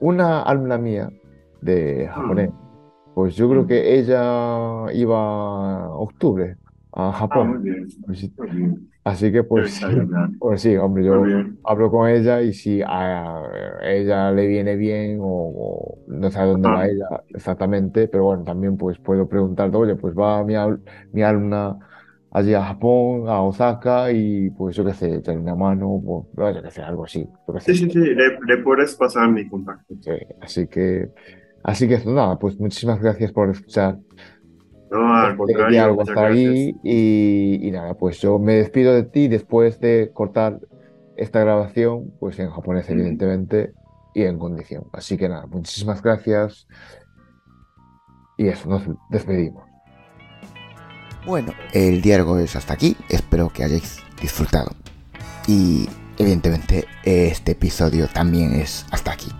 una alumna mía de japonés, pues yo creo Mm. que ella iba a octubre a Ah, Japón. Así que pues. <laughs> Pues sí, hombre, yo hablo con ella y si a ella le viene bien o, o no sé a dónde va Ajá. ella exactamente, pero bueno, también pues puedo preguntarle, oye, pues va mi, al- mi alumna allí a Japón, a Osaka y pues yo qué sé, echarle una mano, pues, yo qué sé, algo así. Sí, sí, sí, le, le puedes pasar mi contacto. Sí, así que, así que nada, pues muchísimas gracias por escuchar No, al este contrario, muchas hasta ahí y, y nada, pues yo me despido de ti después de cortar esta grabación, pues en japonés evidentemente y en condición. Así que nada, muchísimas gracias y eso, nos despedimos. Bueno, el diálogo es hasta aquí. Espero que hayáis disfrutado. Y evidentemente este episodio también es hasta aquí.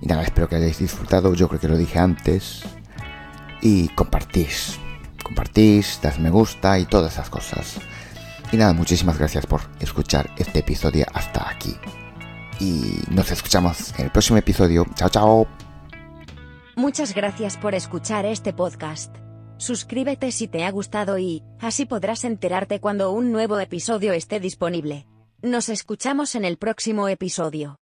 Y nada, espero que hayáis disfrutado. Yo creo que lo dije antes. Y compartís. Compartís, das me gusta y todas esas cosas. Y nada, muchísimas gracias por escuchar este episodio hasta aquí. Y nos escuchamos en el próximo episodio. Chao, chao. Muchas gracias por escuchar este podcast. Suscríbete si te ha gustado y, así podrás enterarte cuando un nuevo episodio esté disponible. Nos escuchamos en el próximo episodio.